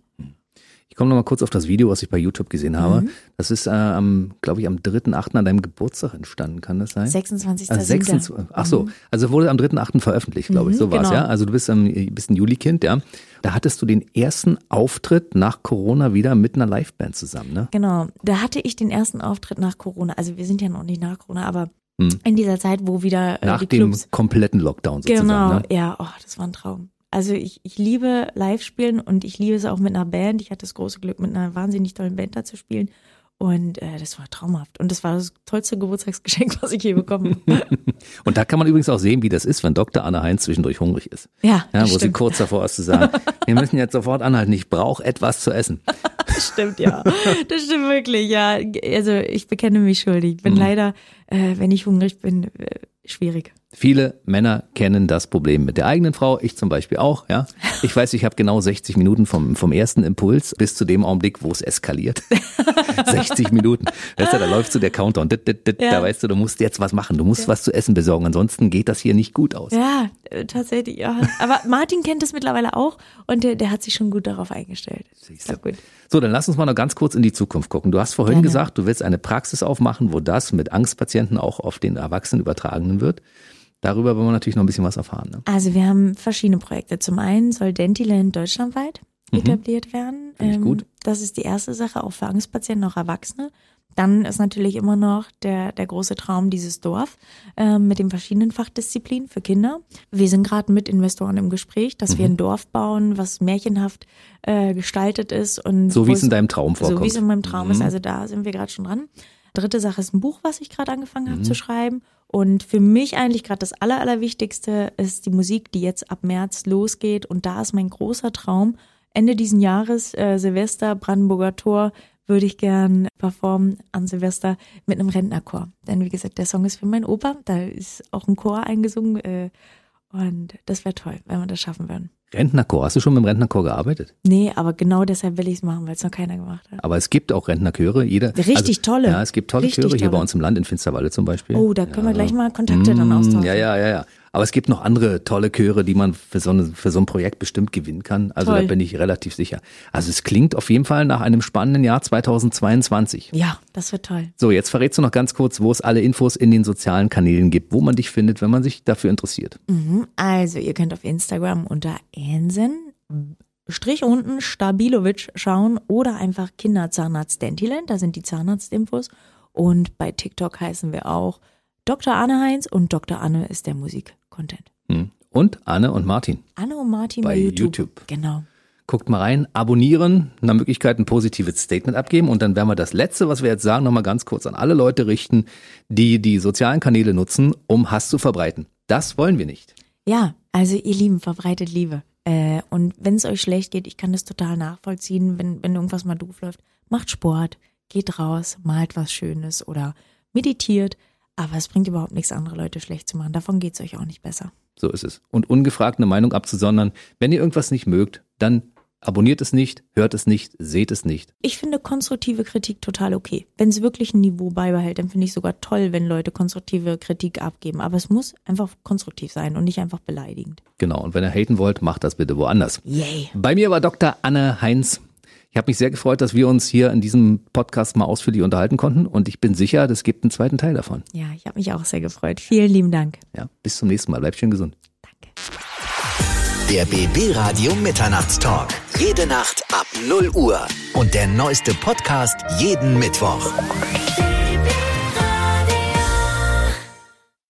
Ich komme noch mal kurz auf das Video, was ich bei YouTube gesehen habe. Das ist, äh, am, glaube ich, am 3.8. an deinem Geburtstag entstanden, kann das sein? 26. Ah, 26, ach so, also wurde am 3.8. veröffentlicht, glaube ich, so war's, genau. ja. Also du bist, ähm, bist ein Juli-Kind, ja. Da hattest du den ersten Auftritt nach Corona wieder mit einer Liveband zusammen, ne? Genau, da hatte ich den ersten Auftritt nach Corona. Also wir sind ja noch nicht nach Corona, aber Hm. in dieser Zeit, wo wieder äh, Nach dem kompletten Lockdown sozusagen, Genau, ne? ja, oh, das war ein Traum. Also ich, ich liebe Live-Spielen und ich liebe es auch mit einer Band. Ich hatte das große Glück, mit einer wahnsinnig tollen Band da zu spielen. Und äh, das war traumhaft. Und das war das tollste Geburtstagsgeschenk, *laughs* was ich je bekommen habe. *laughs* Und da kann man übrigens auch sehen, wie das ist, wenn Dr. Anna Heinz zwischendurch hungrig ist. Ja, Ja, wo sie stimmt. kurz davor ist zu sagen, *laughs* wir müssen jetzt sofort anhalten, ich brauche etwas zu essen. Das stimmt, ja. Das stimmt wirklich, ja. Also ich bekenne mich schuldig. Ich bin Mhm. leider, äh, wenn ich hungrig bin, äh, schwierig. Viele Männer kennen das Problem mit der eigenen Frau, ich zum Beispiel auch, ja. Ich weiß, ich habe genau 60 Minuten vom, vom ersten Impuls bis zu dem Augenblick, wo es eskaliert. *laughs* 60 Minuten. Weißt du, da läuft so der Countdown. Dit, dit, dit, Ja. Da weißt du, du musst jetzt was machen. Du musst was zu essen besorgen, ansonsten geht das hier nicht gut aus. Ja, äh, tatsächlich, ja. Aber Martin kennt das mittlerweile auch und der, der hat sich schon gut darauf eingestellt. Doch gut. So, dann lass uns mal noch ganz kurz in die Zukunft gucken. Du hast vorhin Gerne. gesagt, du willst eine Praxis aufmachen, wo das mit Angstpatienten auch auf den Erwachsenen übertragen wird. Darüber wollen wir natürlich noch ein bisschen was erfahren. Ne? Also wir haben verschiedene Projekte. Zum einen soll Dentiland deutschlandweit etabliert werden. Mhm. Ich gut. Das ist die erste Sache, auch für Angstpatienten, auch Erwachsene. Dann ist natürlich immer noch der, der große Traum dieses Dorf ähm, mit den verschiedenen Fachdisziplinen für Kinder. Wir sind gerade mit Investoren im Gespräch, dass Mhm. wir ein Dorf bauen, was märchenhaft äh, gestaltet ist. und So wie es in deinem Traum so vorkommt. wie es in meinem Traum Mhm. ist. Also da sind wir gerade schon dran. Dritte Sache ist ein Buch, was ich gerade angefangen Mhm. habe zu schreiben. Und für mich eigentlich gerade das Aller, Allerwichtigste ist die Musik, die jetzt ab März losgeht. Und da ist mein großer Traum, Ende diesen Jahres, äh, Silvester, Brandenburger Tor, würde ich gern performen an Silvester mit einem Rentnerchor. Denn wie gesagt, der Song ist für meinen Opa, da ist auch ein Chor eingesungen. Äh, Und das wäre toll, wenn wir das schaffen würden. Rentnerchor, hast du schon mit dem Rentnerchor gearbeitet? Nee, aber genau deshalb will ich es machen, weil es noch keiner gemacht hat. Aber es gibt auch Rentnerchöre. Jeder, Richtig also, tolle. Ja, es gibt tolle Richtig Chöre hier tolle. bei uns im Land, in Finsterwalde zum Beispiel. Oh, da können wir gleich mal Kontakte dann Mm, austauschen. Ja, ja, ja, ja. Aber es gibt noch andere tolle Chöre, die man für so, eine, für so ein Projekt bestimmt gewinnen kann. Also Toll. da bin ich relativ sicher. Also es klingt auf jeden Fall nach einem spannenden Jahr 2022. Ja, das wird toll. So, jetzt verrätst du noch ganz kurz, wo es alle Infos in den sozialen Kanälen gibt, wo man dich findet, wenn man sich dafür interessiert. Mhm. Also, ihr könnt auf Instagram unter Ensen Strich unten Stabilovic schauen oder einfach Kinderzahnarzt Dentiland, da sind die Zahnarztinfos. Und bei TikTok heißen wir auch Dr. Anne Heinz und Dr. Anne ist der Musik-Content. Hm. Und Anne und Martin. Anne und Martin Bei bei, YouTube. YouTube. Genau. Guckt mal rein, abonnieren, nach Möglichkeit ein positives Statement abgeben und dann werden wir das Letzte, was wir jetzt sagen, nochmal ganz kurz an alle Leute richten, die die sozialen Kanäle nutzen, um Hass zu verbreiten. Das wollen wir nicht. Ja, also ihr Lieben, verbreitet Liebe. Äh, und wenn es euch schlecht geht, ich kann das total nachvollziehen, wenn, wenn irgendwas mal doof läuft, macht Sport, geht raus, malt was Schönes oder meditiert. Aber es bringt überhaupt nichts, andere Leute schlecht zu machen. Davon geht's euch auch nicht besser. So ist es. Und ungefragt eine Meinung abzusondern. Wenn ihr irgendwas nicht mögt, dann abonniert es nicht, hört es nicht, seht es nicht. Ich finde konstruktive Kritik total okay. Wenn es wirklich ein Niveau beibehält, dann finde ich sogar toll, wenn Leute konstruktive Kritik abgeben. Aber es muss einfach konstruktiv sein und nicht einfach beleidigend. Genau. Und wenn ihr haten wollt, macht das bitte woanders. Yay. Bei mir war Dr. Anne Heinz. Ich habe mich sehr gefreut, dass wir uns hier in diesem Podcast mal ausführlich unterhalten konnten und ich bin sicher, es gibt einen zweiten Teil davon. Ja, ich habe mich auch sehr gefreut. Vielen lieben Dank. Ja, bis zum nächsten Mal. Bleibt schön gesund. Danke. Der BB Radio Mitternachtstalk. Jede Nacht ab 0 Uhr. Und der neueste Podcast jeden Mittwoch.